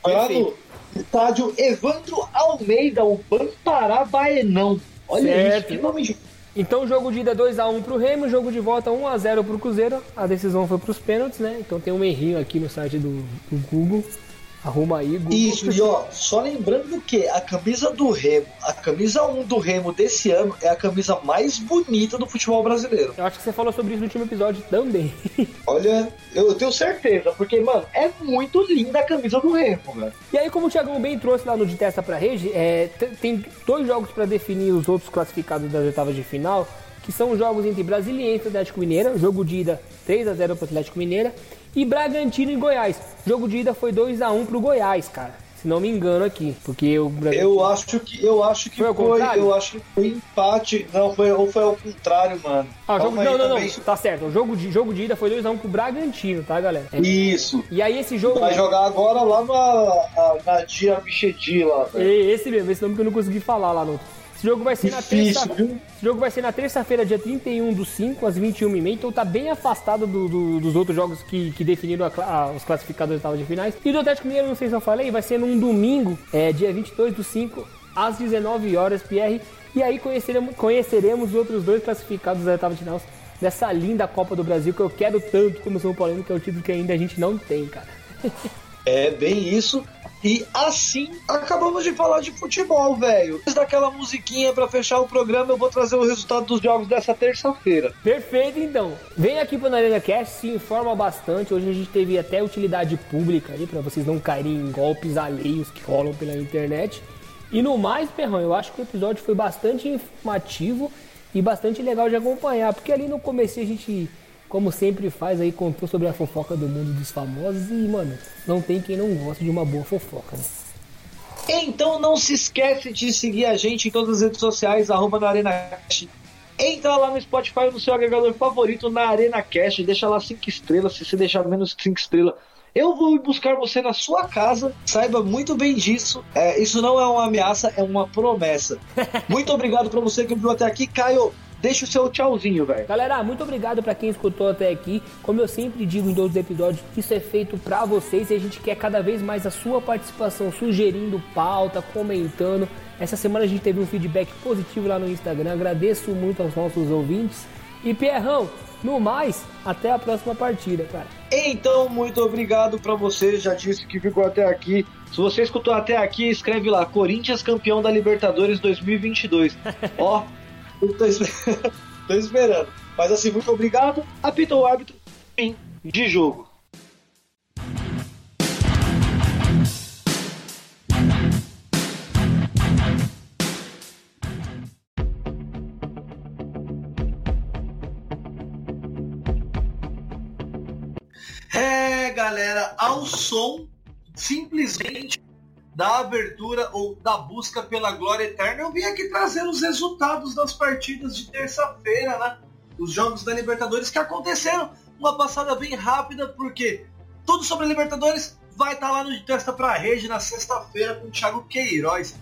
Foi lá no estádio Evandro Almeida, o Pantará Baenão. Olha certo. isso, que nome de então, jogo de ida 2x1 pro Remo, jogo de volta 1x0 pro Cruzeiro. A decisão foi pros pênaltis, né? Então tem um errinho aqui no site do, do Google. Arruma aí, Google. Isso, e ó, só lembrando que a camisa do Remo, a camisa 1 do Remo desse ano é a camisa mais bonita do futebol brasileiro. Eu acho que você falou sobre isso no último episódio também. [LAUGHS] Olha, eu tenho certeza, porque, mano, é muito linda a camisa do Remo, velho. E aí, como o Thiagão bem trouxe lá no De Testa pra Rede, é, tem dois jogos para definir os outros classificados das oitavas de final, que são os jogos entre Brasiliense e Atlético Mineira, jogo de ida 3 a 0 pro Atlético Mineira, e Bragantino e Goiás. O jogo de ida foi 2 a 1 pro Goiás, cara. Se não me engano aqui, porque o Bragantino... Eu acho que eu acho que foi, foi eu acho que foi empate, não foi ou foi ao contrário, mano. Ah, jogo, não, não, também. não, tá certo. O jogo de jogo de ida foi 2 a 1 pro Bragantino, tá, galera? É. Isso. E aí esse jogo vai jogar agora lá na na Dia Michedi lá. Esse mesmo, esse nome que eu não consegui falar lá no esse jogo vai ser Difícil, na terça. Esse jogo vai ser na terça-feira, dia 31 do 5 às 21h30. Então tá bem afastado do, do, dos outros jogos que, que definiram a, a, os classificadores da de finais. E do Atlético Mineiro, não sei se eu falei, vai ser num domingo, é, dia 22 do 5 às 19 horas, Pierre. E aí conheceremos, conheceremos os outros dois classificados da oitava de final dessa linda Copa do Brasil que eu quero tanto como São Paulo, que é o título que ainda a gente não tem, cara. [LAUGHS] É bem isso. E assim acabamos de falar de futebol, velho. Antes daquela musiquinha para fechar o programa, eu vou trazer o resultado dos jogos dessa terça-feira. Perfeito, então. Vem aqui pro Arena Cast, se informa bastante. Hoje a gente teve até utilidade pública ali para vocês não caírem em golpes alheios que rolam pela internet. E no mais, Perrão, eu acho que o episódio foi bastante informativo e bastante legal de acompanhar, porque ali no começo a gente como sempre faz aí, contou sobre a fofoca do mundo dos famosos e, mano, não tem quem não gosta de uma boa fofoca, né? Então não se esquece de seguir a gente em todas as redes sociais, arroba na Arena Cash. Entra lá no Spotify no seu agregador favorito na Arena Cash, deixa lá 5 estrelas, se você deixar menos que 5 estrelas. Eu vou buscar você na sua casa, saiba muito bem disso. É, isso não é uma ameaça, é uma promessa. [LAUGHS] Muito obrigado para você que viu até aqui, Caio deixa o seu tchauzinho, velho. Galera, muito obrigado para quem escutou até aqui. Como eu sempre digo em todos os episódios, isso é feito para vocês e a gente quer cada vez mais a sua participação, sugerindo pauta, comentando. Essa semana a gente teve um feedback positivo lá no Instagram. Agradeço muito aos nossos ouvintes. E Pierrão, no mais, até a próxima partida, cara. Então, muito obrigado para você, já disse que ficou até aqui. Se você escutou até aqui, escreve lá: Corinthians campeão da Libertadores 2022. [LAUGHS] Ó, tô, esperando, [LAUGHS] tô esperando. Mas assim, muito obrigado. Apita o árbitro. Fim de jogo. É, galera, ao som simplesmente da abertura ou da busca pela glória eterna, eu vim aqui trazer os resultados das partidas de terça-feira, né? Os jogos da Libertadores que aconteceram. Uma passada bem rápida, porque tudo sobre a Libertadores vai estar tá lá no De Testa pra Rede na sexta-feira com o Thiago Queiroz.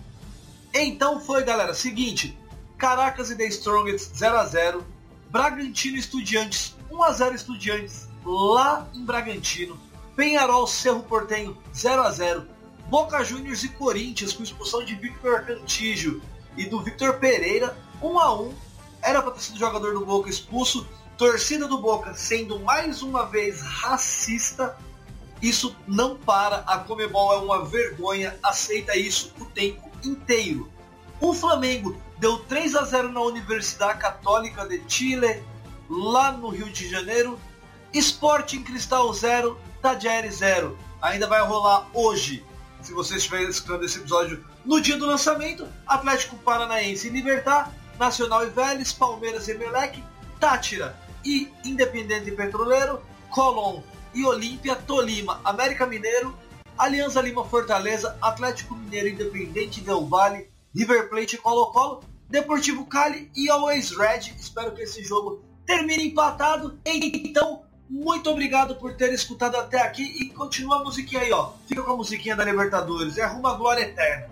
Então foi, galera, seguinte. Caracas e The Strongest 0x0. Bragantino Estudiantes 1x0 Estudiantes lá em Bragantino. Penharol Cerro Portenho 0x0. Boca Juniors e Corinthians com expulsão de Victor Cantígio e do Victor Pereira, 1 a 1 Era para ter sido jogador do Boca expulso. Torcida do Boca sendo mais uma vez racista. Isso não para. A Comebol é uma vergonha. Aceita isso o tempo inteiro. O Flamengo deu 3 a 0 na Universidade Católica de Chile, lá no Rio de Janeiro. Sporting Cristal 0, Tadjeri 0. Ainda vai rolar hoje, se você estiver escutando esse episódio no dia do lançamento, Atlético Paranaense e Libertar, Nacional e Vélez, Palmeiras e Emelec, Tátira e Independente Petroleiro, Colón e Olímpia, Tolima, América Mineiro, Alianza Lima Fortaleza, Atlético Mineiro Independente Del Valle, River Plate e Colo-Colo, Deportivo Cali e Always Red. Espero que esse jogo termine empatado. Então, muito obrigado por ter escutado até aqui e continua a musiquinha aí, ó. Fica com a musiquinha da Libertadores. É rumo à glória eterna.